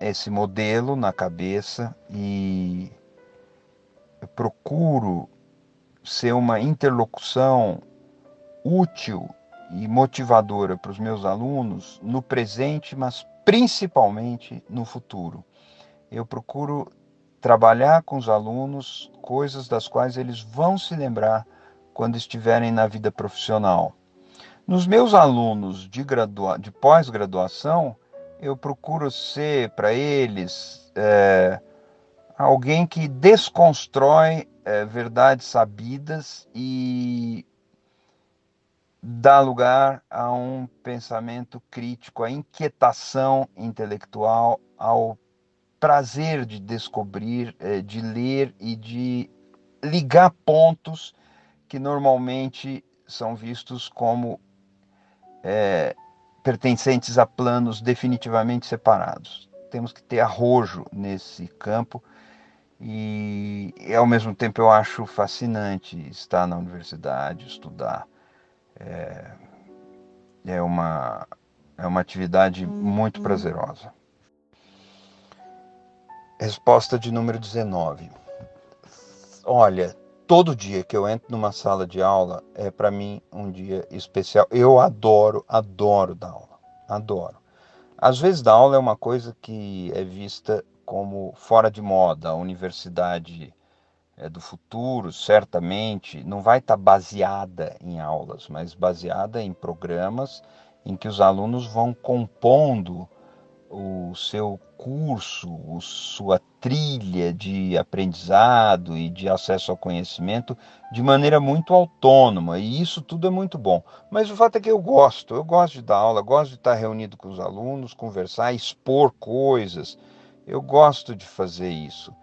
esse modelo na cabeça e eu procuro ser uma interlocução útil e motivadora para os meus alunos no presente, mas principalmente no futuro eu procuro trabalhar com os alunos coisas das quais eles vão se lembrar quando estiverem na vida profissional. Nos meus alunos de, de pós-graduação, eu procuro ser para eles é, alguém que desconstrói é, verdades sabidas e dá lugar a um pensamento crítico, a inquietação intelectual, ao prazer de descobrir, eh, de ler e de ligar pontos que normalmente são vistos como é, pertencentes a planos definitivamente separados. Temos que ter arrojo nesse campo e, ao mesmo tempo eu acho fascinante estar na universidade, estudar. É, é uma, é uma atividade muito uhum. prazerosa. Resposta de número 19. Olha, todo dia que eu entro numa sala de aula é para mim um dia especial. Eu adoro, adoro dar aula. Adoro. Às vezes dar aula é uma coisa que é vista como fora de moda. A universidade é do futuro, certamente, não vai estar tá baseada em aulas, mas baseada em programas em que os alunos vão compondo o seu curso, sua trilha de aprendizado e de acesso ao conhecimento de maneira muito autônoma, e isso tudo é muito bom. Mas o fato é que eu gosto, eu gosto de dar aula, gosto de estar reunido com os alunos, conversar, expor coisas. Eu gosto de fazer isso.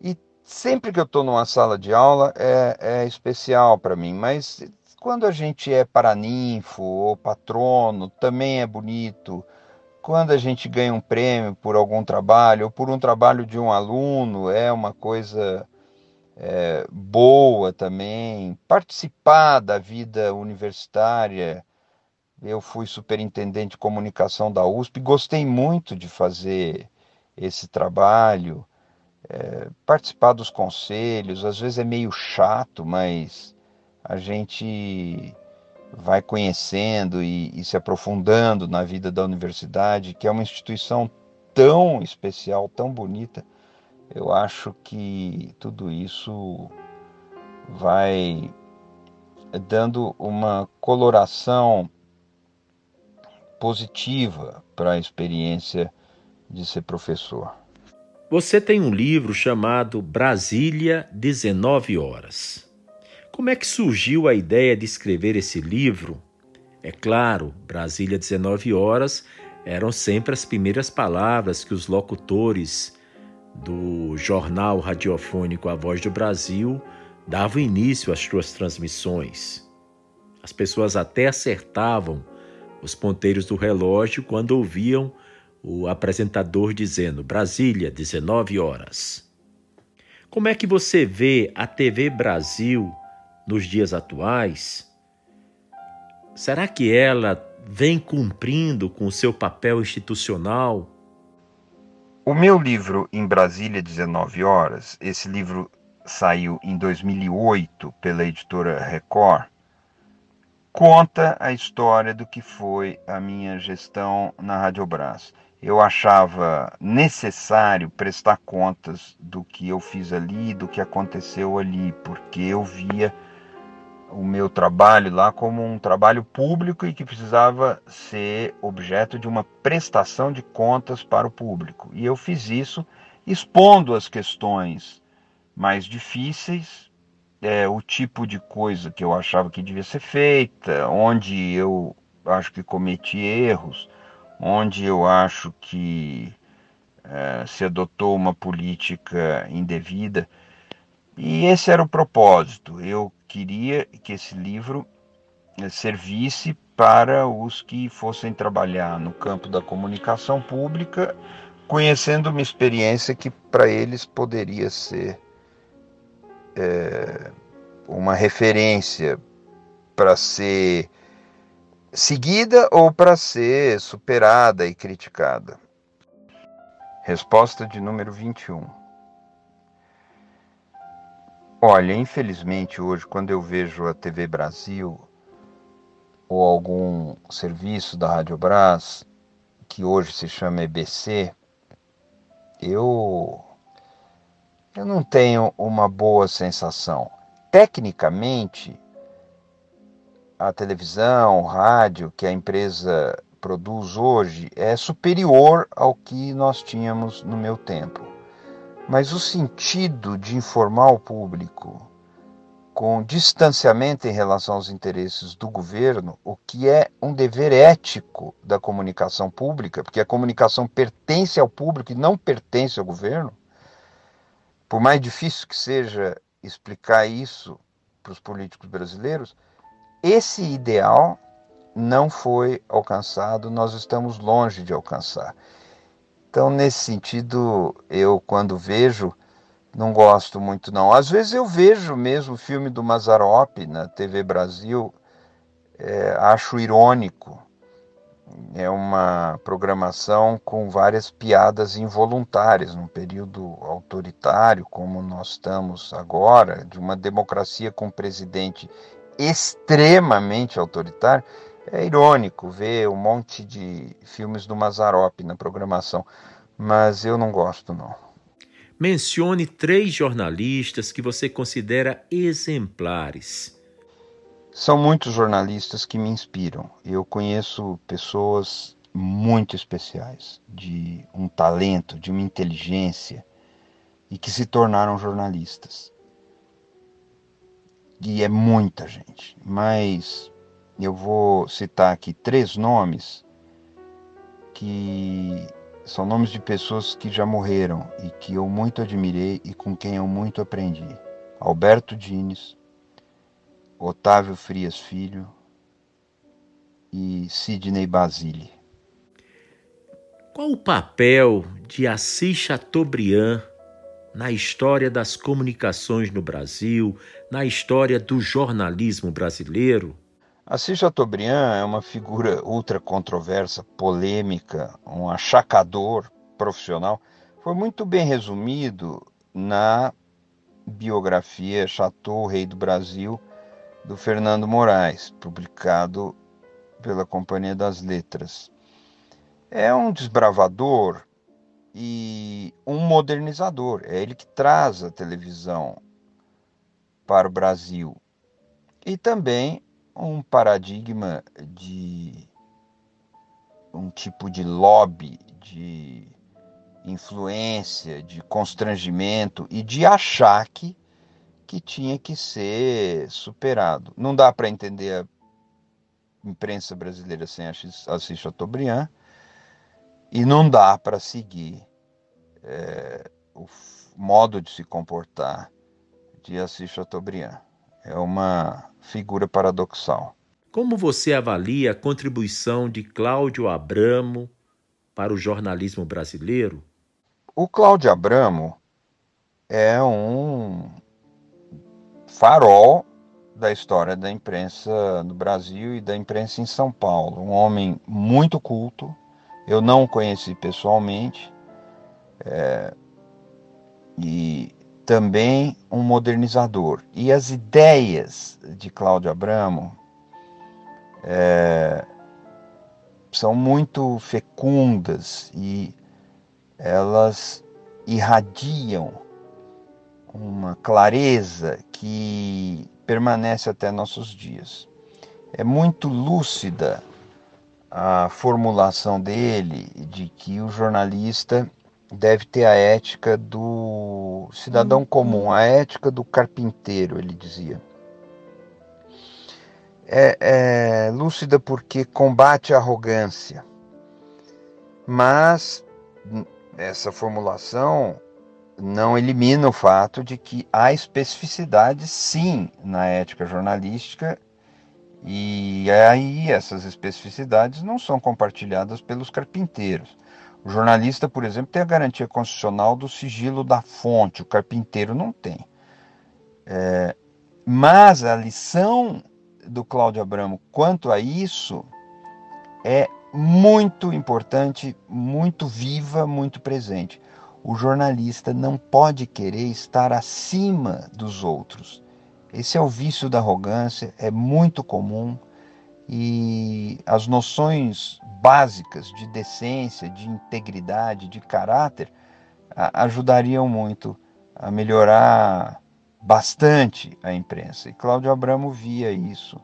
E sempre que eu estou numa sala de aula é, é especial para mim, mas quando a gente é paraninfo ou patrono, também é bonito quando a gente ganha um prêmio por algum trabalho ou por um trabalho de um aluno, é uma coisa é, boa também. Participar da vida universitária. Eu fui superintendente de comunicação da USP, gostei muito de fazer esse trabalho. É, participar dos conselhos, às vezes é meio chato, mas a gente vai conhecendo e, e, se aprofundando na vida da universidade, que é uma instituição tão especial, tão bonita, eu acho que tudo isso vai dando uma coloração positiva para a experiência de ser professor. Você tem um livro chamado Brasília 19 Horas. Como é que surgiu a ideia de escrever esse livro? É claro, Brasília 19 horas eram sempre as primeiras palavras que os locutores do jornal radiofônico A Voz do Brasil davam início às suas transmissões. As pessoas até acertavam os ponteiros do relógio quando ouviam o apresentador dizendo Brasília, 19 horas. Como é que você vê a TV Brasil nos dias atuais, será que ela vem cumprindo com o seu papel institucional? O meu livro Em Brasília 19 horas, esse livro saiu em 2008 pela editora Record, conta a história do que foi a minha gestão na Rádio Brás. Eu achava necessário prestar contas do que eu fiz ali, do que aconteceu ali, porque eu via o meu trabalho lá como um trabalho público e que precisava ser objeto de uma prestação de contas para o público. E eu fiz isso expondo as questões mais difíceis, é, o tipo de coisa que eu achava que devia ser feita, onde eu acho que cometi erros, onde eu acho que é, se adotou uma política indevida. E esse era o propósito. Eu queria que esse livro é, servisse para os que fossem trabalhar no campo da comunicação pública, conhecendo uma experiência que para eles poderia ser é, uma referência para ser seguida ou para ser superada e criticada? Resposta de número 21. Olha, infelizmente hoje, quando eu vejo a TV Brasil ou algum serviço da Rádio Brás, que hoje se chama EBC, eu eu não tenho uma boa sensação. Tecnicamente, a televisão, o rádio que a empresa produz hoje é superior ao que nós tínhamos no meu tempo. Mas o sentido de informar o público com distanciamento em relação aos interesses do governo, o que é um dever ético da comunicação pública, porque a comunicação pertence ao público e não pertence ao governo, por mais difícil que seja explicar isso para os políticos brasileiros, esse ideal não foi alcançado, nós estamos longe de alcançar. Então, nesse sentido, eu quando vejo, não gosto muito não. Às vezes eu vejo mesmo o filme do Mazarop na TV Brasil, é, acho irônico, é uma programação com várias piadas involuntárias, num período autoritário como nós estamos agora, de uma democracia com um presidente extremamente autoritário. É irônico ver um monte de filmes do Mazarop na programação, mas eu não gosto não. Mencione três jornalistas que você considera exemplares são muitos jornalistas que me inspiram. Eu conheço pessoas muito especiais, de um talento, de uma inteligência e que se tornaram jornalistas. E é muita gente, mas eu vou citar aqui três nomes que são nomes de pessoas que já morreram e que eu muito admirei e com quem eu muito aprendi. Alberto Dines, Otávio Frias Filho e Sidney Basile. Qual o papel de Assis Chateaubriand na história das comunicações no Brasil, na história do jornalismo brasileiro? Assis Chateaubriand é uma figura ultra controversa, polêmica, um achacador profissional. Foi muito bem resumido na biografia Chateau, Rei do Brasil, do Fernando Moraes, publicado pela Companhia das Letras. É um desbravador e um modernizador. É ele que traz a televisão para o Brasil. E também um paradigma de um tipo de lobby, de influência, de constrangimento e de achaque que tinha que ser superado. Não dá para entender a imprensa brasileira sem Assis Chateaubriand e não dá para seguir é, o modo de se comportar de Assis Chateaubriand. É uma figura paradoxal. Como você avalia a contribuição de Cláudio Abramo para o jornalismo brasileiro? O Cláudio Abramo é um farol da história da imprensa no Brasil e da imprensa em São Paulo. Um homem muito culto, eu não o conheci pessoalmente, é, e também um modernizador. E as ideias de Cláudio Abramo é, são muito fecundas e elas irradiam uma clareza que permanece até nossos dias. É muito lúcida a formulação dele de que o jornalista deve ter a ética do cidadão uhum. comum, a ética do carpinteiro, ele dizia. É, é lúcida porque combate a arrogância, mas essa formulação não elimina o fato de que há especificidades, sim, na ética jornalística, e aí essas especificidades não são compartilhadas pelos carpinteiros. O jornalista, por exemplo, tem a garantia constitucional do sigilo da fonte, o carpinteiro não tem. É, mas a lição do Cláudio Abramo quanto a isso é muito importante, muito viva, muito presente. O jornalista não pode querer estar acima dos outros. Esse é o vício da arrogância, é muito comum e as noções básicas de decência, de integridade, de caráter ajudariam muito a melhorar bastante a imprensa. E Cláudio Abramo via isso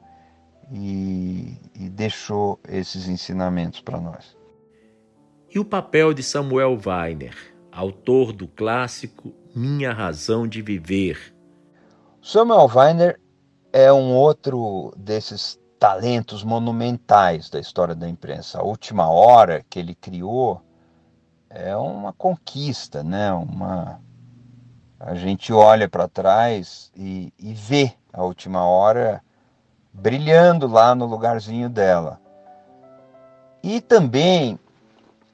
e, e deixou esses ensinamentos para nós. E o papel de Samuel Weiner, autor do clássico Minha Razão de Viver? Samuel Weiner é um outro desses talentos monumentais da história da imprensa. A última hora que ele criou é uma conquista, né? Uma a gente olha para trás e, e vê a última hora brilhando lá no lugarzinho dela. E também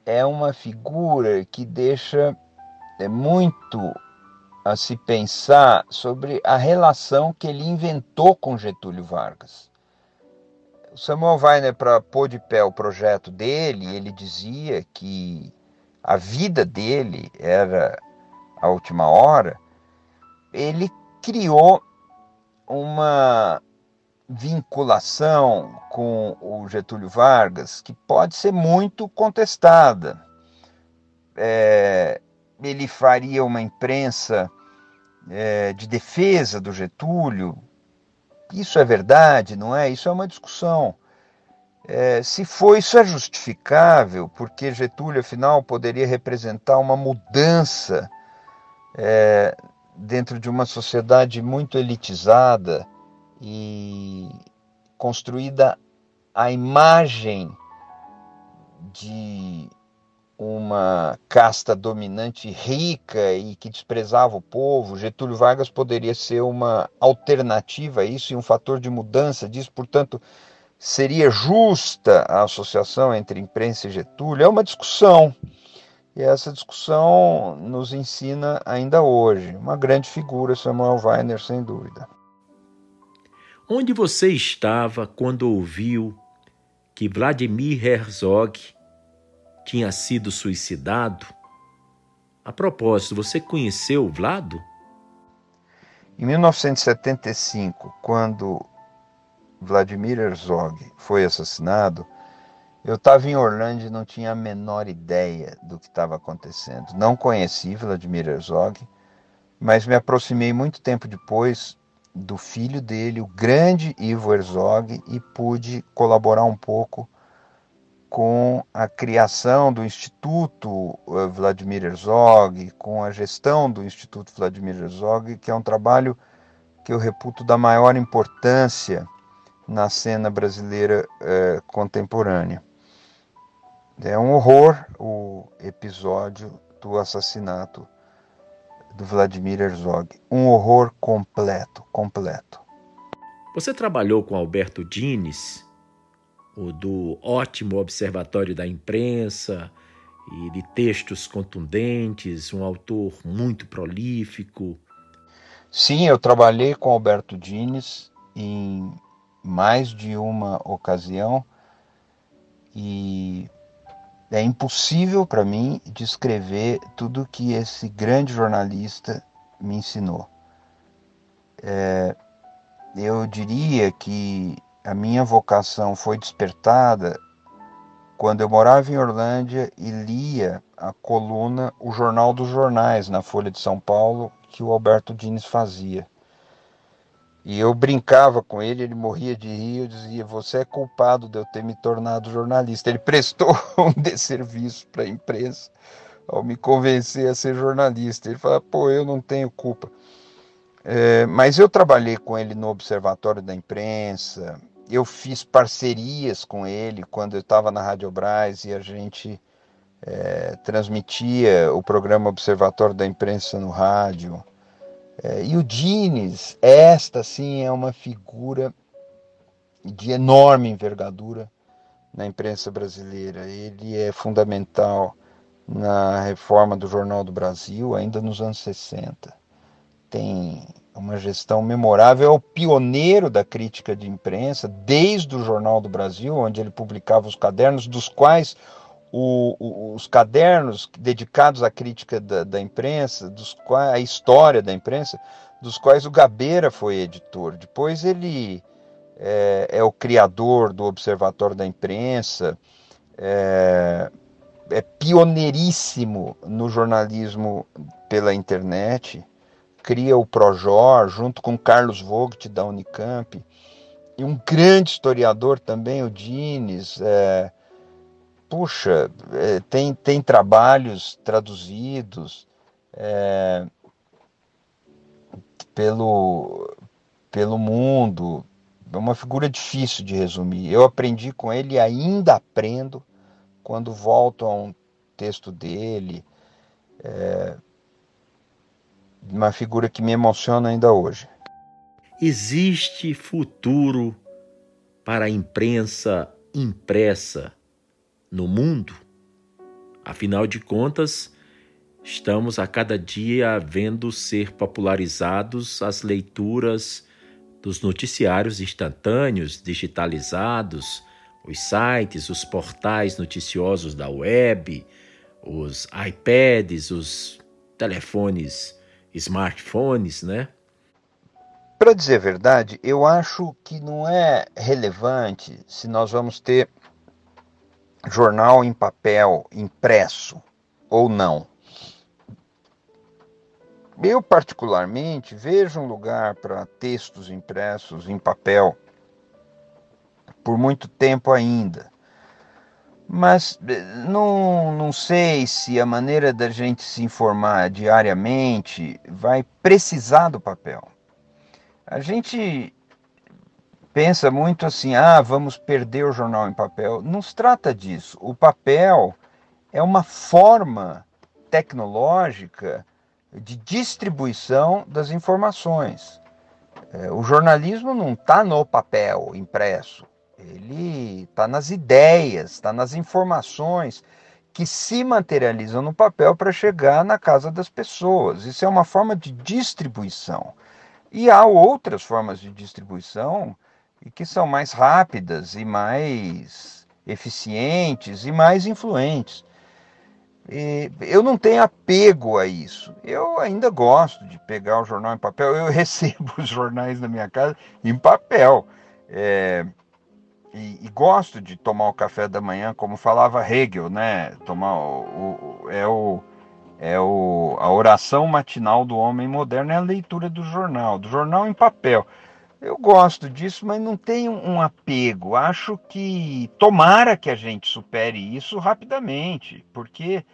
é uma figura que deixa é, muito a se pensar sobre a relação que ele inventou com Getúlio Vargas. O Samuel Weiner, para pôr de pé o projeto dele, ele dizia que a vida dele era a última hora. Ele criou uma vinculação com o Getúlio Vargas que pode ser muito contestada. É, ele faria uma imprensa é, de defesa do Getúlio. Isso é verdade, não é? Isso é uma discussão. É, se for, isso é justificável, porque Getúlio, afinal, poderia representar uma mudança é, dentro de uma sociedade muito elitizada e construída a imagem de uma casta dominante rica e que desprezava o povo, Getúlio Vargas poderia ser uma alternativa a isso e um fator de mudança disso, portanto, seria justa a associação entre imprensa e Getúlio? É uma discussão. E essa discussão nos ensina ainda hoje. Uma grande figura, Samuel Weiner, sem dúvida. Onde você estava quando ouviu que Vladimir Herzog tinha sido suicidado? A propósito, você conheceu o Vlado? Em 1975, quando Vladimir Herzog foi assassinado, eu estava em Orlando e não tinha a menor ideia do que estava acontecendo. Não conheci Vladimir Herzog, mas me aproximei muito tempo depois do filho dele, o grande Ivo Herzog, e pude colaborar um pouco com a criação do Instituto eh, Vladimir Herzog, com a gestão do Instituto Vladimir Herzog, que é um trabalho que eu reputo da maior importância na cena brasileira eh, contemporânea. É um horror o episódio do assassinato do Vladimir Herzog. Um horror completo, completo. Você trabalhou com Alberto Dines, o do ótimo Observatório da Imprensa e de textos contundentes, um autor muito prolífico. Sim, eu trabalhei com Alberto Dines em mais de uma ocasião e é impossível para mim descrever tudo que esse grande jornalista me ensinou. É, eu diria que a minha vocação foi despertada quando eu morava em Orlândia e lia a coluna O Jornal dos Jornais na Folha de São Paulo que o Alberto Dines fazia. E eu brincava com ele, ele morria de rir, eu dizia: Você é culpado de eu ter me tornado jornalista. Ele prestou <laughs> um desserviço para a imprensa ao me convencer a ser jornalista. Ele falou: Pô, eu não tenho culpa. É, mas eu trabalhei com ele no Observatório da Imprensa, eu fiz parcerias com ele quando eu estava na Rádio Brás e a gente é, transmitia o programa Observatório da Imprensa no rádio. É, e o Dines, esta sim é uma figura de enorme envergadura na imprensa brasileira. Ele é fundamental na reforma do Jornal do Brasil, ainda nos anos 60. Tem uma gestão memorável, é o pioneiro da crítica de imprensa, desde o Jornal do Brasil, onde ele publicava os cadernos, dos quais o, o, os cadernos dedicados à crítica da, da, imprensa, dos quais, a história da imprensa, dos quais o Gabeira foi editor. Depois ele é, é o criador do Observatório da Imprensa, é, é pioneiríssimo no jornalismo pela internet cria o Projor, junto com Carlos Vogt, da Unicamp, e um grande historiador também, o Dines. É, puxa, é, tem, tem trabalhos traduzidos é, pelo, pelo mundo. É uma figura difícil de resumir. Eu aprendi com ele e ainda aprendo quando volto a um texto dele. É, uma figura que me emociona ainda hoje. Existe futuro para a imprensa impressa no mundo? Afinal de contas, estamos a cada dia vendo ser popularizados as leituras dos noticiários instantâneos, digitalizados, os sites, os portais noticiosos da web, os iPads, os telefones smartphones, né? Para dizer a verdade, eu acho que não é relevante se nós vamos ter jornal em papel impresso ou não. Eu, particularmente, vejo um lugar para textos impressos em papel por muito tempo ainda. Mas eh, não, não sei se a maneira da gente se informar diariamente vai precisar do papel. A gente pensa muito assim: ah, vamos perder o jornal em papel. Não se trata disso. O papel é uma forma tecnológica de distribuição das informações. É, o jornalismo não está no papel impresso. Ele está nas ideias, está nas informações que se materializam no papel para chegar na casa das pessoas. Isso é uma forma de distribuição. E há outras formas de distribuição que são mais rápidas e mais eficientes e mais influentes. E eu não tenho apego a isso. Eu ainda gosto de pegar o jornal em papel. Eu <laughs> recebo os jornais na minha casa em papel. É, e, e, gosto de tomar o café da manhã, como falava Hegel, né? Tomar o, o, é o é o, a oração matinal do homem moderno é a leitura do jornal, do jornal em papel. Eu gosto disso, mas não tenho um apego. Acho que tomara que a gente supere isso rapidamente, porque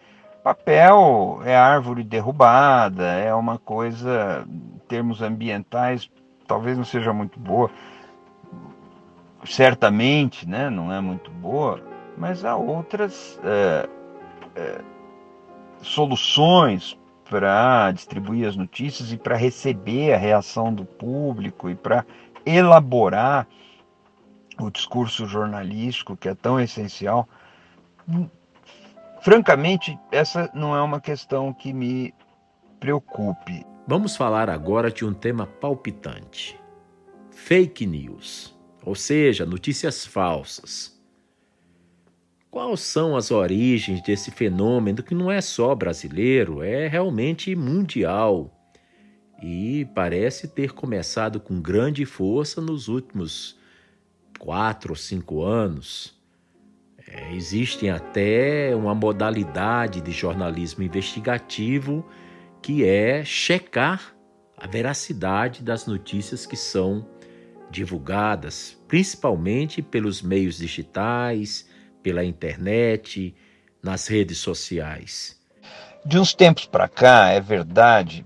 papel é árvore derrubada, é uma coisa, em termos ambientais, talvez não seja muito boa certamente né, não é muito boa, mas há outras é, é, soluções para distribuir as notícias e para receber a reação do público e para elaborar o discurso jornalístico que é tão essencial. Francamente, essa não é uma questão que me preocupe. Vamos falar agora de um tema palpitante: fake news ou seja, notícias falsas. Quais são as origens desse fenômeno que não é só brasileiro, é realmente mundial? e parece ter começado com grande força nos últimos quatro ou cinco anos. É, existem até uma modalidade de jornalismo investigativo que é checar a veracidade das notícias que são divulgadas, principalmente pelos meios digitais, pela internet, nas redes sociais. De uns tempos para cá, é verdade,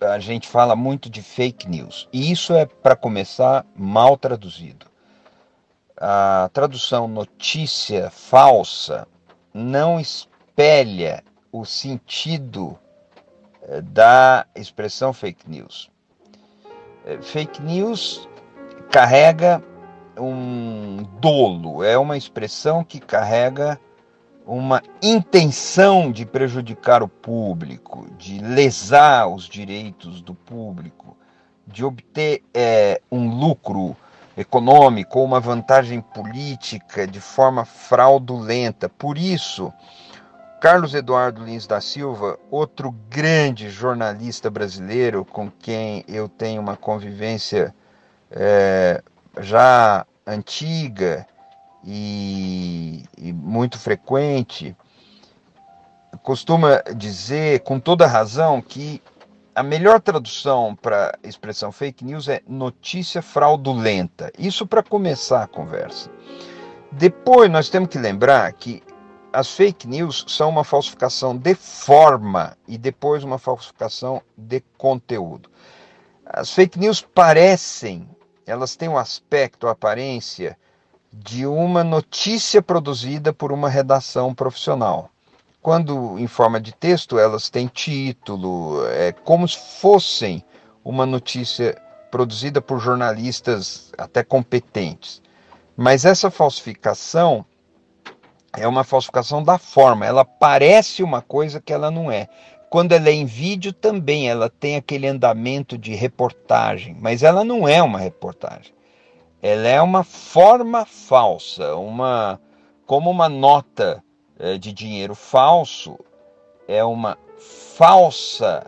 a gente fala muito de fake news. E isso é, para começar, mal traduzido. A tradução notícia falsa não espelha o sentido eh, da expressão fake news. Eh, fake news carrega um dolo, é uma expressão que carrega uma intenção de prejudicar o público, de lesar os direitos do público, de obter é, um lucro econômico ou uma vantagem política de forma fraudulenta. Por isso, Carlos Eduardo Lins da Silva, outro grande jornalista brasileiro com quem eu tenho uma convivência é, já antiga e, e muito frequente, costuma dizer com toda razão que a melhor tradução para a expressão fake news é notícia fraudulenta. Isso para começar a conversa. Depois nós temos que lembrar que as fake news são uma falsificação de forma e depois uma falsificação de conteúdo. As fake news parecem, elas têm um aspecto, a aparência de uma notícia produzida por uma redação profissional. Quando em forma de texto, elas têm título, é como se fossem uma notícia produzida por jornalistas até competentes. Mas essa falsificação é uma falsificação da forma, ela parece uma coisa que ela não é. Quando ela é em vídeo também, ela tem aquele andamento de reportagem, mas ela não é uma reportagem ela é uma forma falsa, uma como uma nota é, de dinheiro falso é uma falsa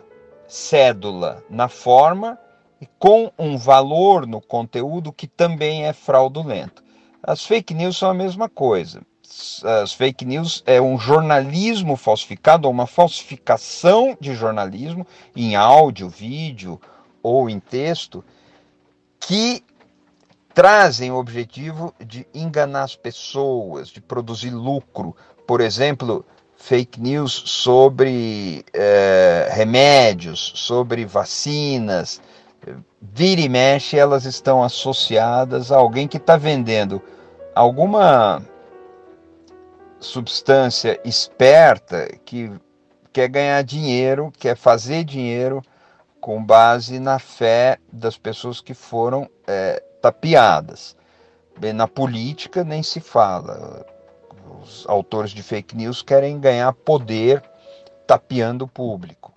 cédula na forma e com um valor no conteúdo que também é fraudulento. As fake news são a mesma coisa. As fake news é um jornalismo falsificado, ou uma falsificação de jornalismo em áudio, vídeo ou em texto, que trazem o objetivo de enganar as pessoas, de produzir lucro. Por exemplo, fake news sobre é, remédios, sobre vacinas. Vira e mexe, elas estão associadas a alguém que está vendendo alguma substância esperta que quer ganhar dinheiro, quer fazer dinheiro com base na fé das pessoas que foram é, tapeadas. Bem, na política nem se fala. Os autores de fake news querem ganhar poder tapeando o público.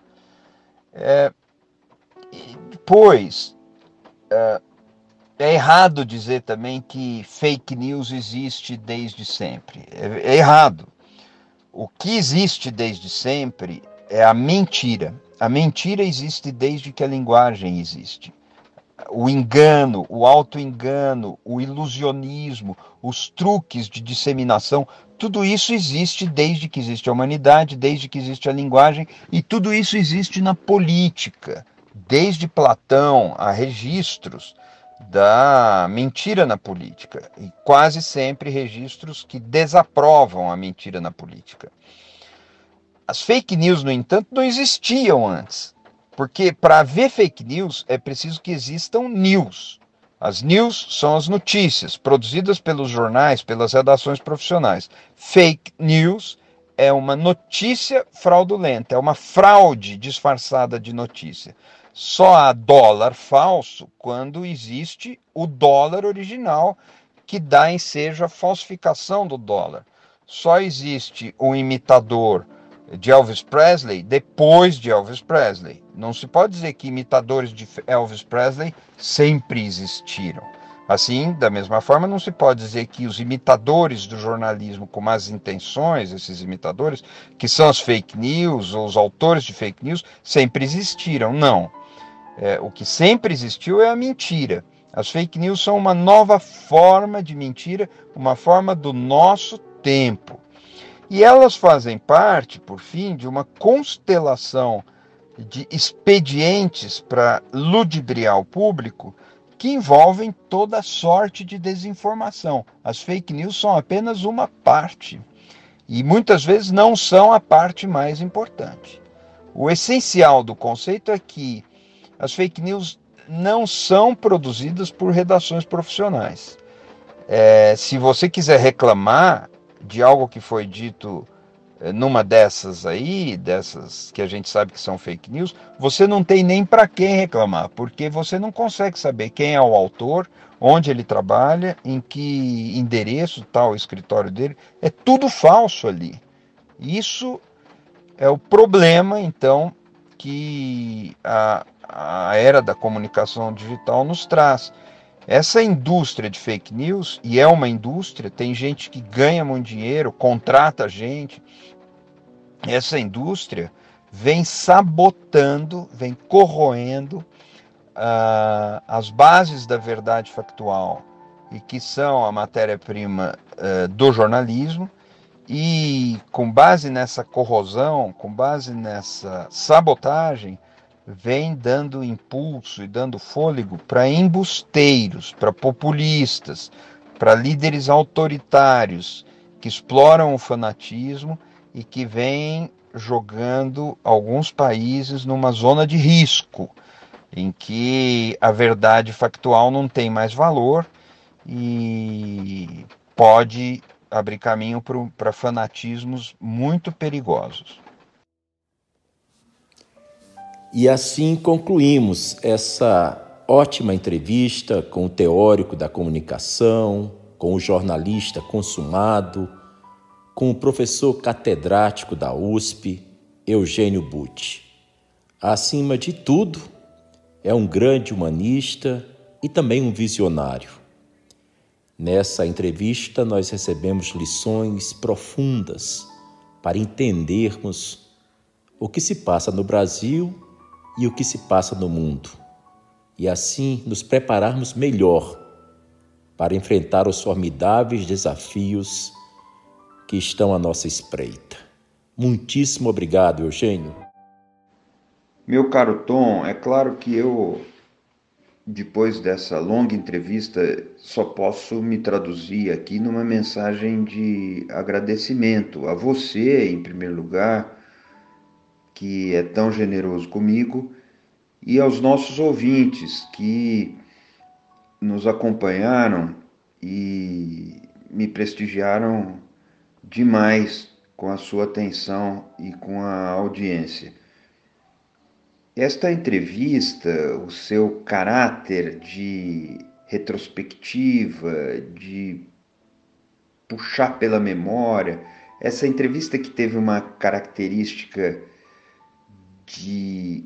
É, depois, é, é, errado dizer também que fake news existe desde sempre. É, é errado. O que existe desde sempre é a mentira. A mentira existe desde que a linguagem existe o engano, o auto-engano, o ilusionismo, os truques de disseminação, tudo isso existe desde que existe a humanidade, desde que existe a linguagem, e tudo isso existe na política. Desde Platão a registros da mentira na política, e quase sempre registros que desaprovam a mentira na política. As fake news, no entanto, não existiam antes. Porque para haver fake news é preciso que existam news. As news são as notícias produzidas pelos jornais, pelas redações profissionais. Fake news é uma notícia fraudulenta, é uma fraude disfarçada de notícia. Só há dólar falso quando existe o dólar original, que dá em seja a falsificação do dólar. Só existe o imitador de Elvis Presley depois de Elvis Presley. Não se pode dizer que imitadores de Elvis Presley sempre existiram. Assim, da mesma forma, não se pode dizer que os imitadores do jornalismo com más intenções, esses imitadores, que são as fake news ou os autores de fake news, sempre existiram. Não. É, o que sempre existiu é a mentira. As fake news são uma nova forma de mentira, uma forma do nosso tempo. E elas fazem parte, por fim, de uma constelação de expedientes para ludibriar o público que envolvem toda sorte de desinformação. As fake news são apenas uma parte e muitas vezes não são a parte mais importante. O essencial do conceito é que as fake news não são produzidas por redações profissionais. É, se você quiser reclamar de algo que foi dito é, numa dessas aí, dessas que a gente sabe que são fake news, você não tem nem para quem reclamar, porque você não consegue saber quem é o autor, onde ele trabalha, em que endereço está o escritório dele. É tudo falso ali. Isso é o problema, então, que a, a era da comunicação digital nos traz. Essa indústria de fake news, e é uma indústria, tem gente que ganha muito dinheiro, contrata gente. Essa indústria vem sabotando, vem corroendo uh, as bases da verdade factual e que são a matéria-prima uh, do jornalismo. E com base nessa corrosão, com base nessa sabotagem, vem dando impulso e dando fôlego para embusteiros, para populistas, para líderes autoritários que exploram o fanatismo e que vêm jogando alguns países numa zona de risco, em que a verdade factual não tem mais valor e pode abrir caminho para fanatismos muito perigosos. E assim concluímos essa ótima entrevista com o teórico da comunicação, com o jornalista consumado, com o professor catedrático da USP, Eugênio Butti. Acima de tudo, é um grande humanista e também um visionário. Nessa entrevista, nós recebemos lições profundas para entendermos o que se passa no Brasil e o que se passa no mundo, e assim nos prepararmos melhor para enfrentar os formidáveis desafios que estão à nossa espreita. Muitíssimo obrigado, Eugênio. Meu caro Tom, é claro que eu, depois dessa longa entrevista, só posso me traduzir aqui numa mensagem de agradecimento a você, em primeiro lugar que é tão generoso comigo, e aos nossos ouvintes que nos acompanharam e me prestigiaram demais com a sua atenção e com a audiência. Esta entrevista, o seu caráter de retrospectiva, de puxar pela memória, essa entrevista que teve uma característica de,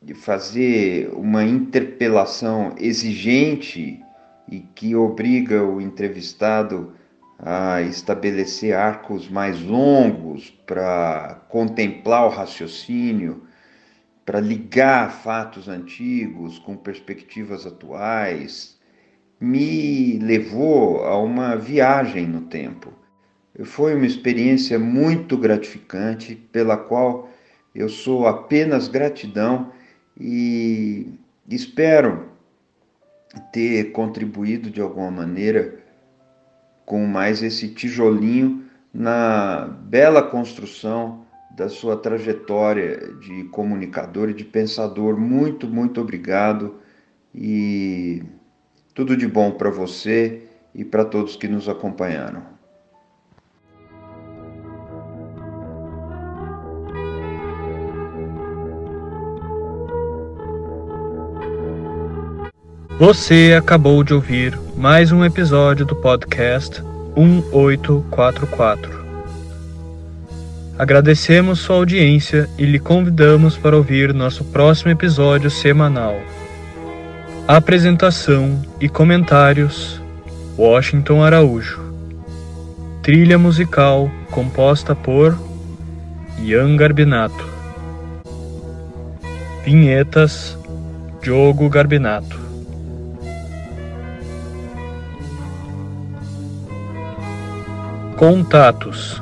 de fazer uma interpelação exigente e que obriga o entrevistado a estabelecer arcos mais longos para contemplar o raciocínio, para ligar fatos antigos com perspectivas atuais, me levou a uma viagem no tempo. Foi uma experiência muito gratificante, pela qual eu sou apenas gratidão e espero ter contribuído de alguma maneira com mais esse tijolinho na bela construção da sua trajetória de comunicador e de pensador. Muito, muito obrigado e tudo de bom para você e para todos que nos acompanharam. Você acabou de ouvir mais um episódio do podcast 1844. Agradecemos sua audiência e lhe convidamos para ouvir nosso próximo episódio semanal. Apresentação e comentários: Washington Araújo. Trilha musical composta por Ian Garbinato. Vinhetas Diogo Garbinato. Contatos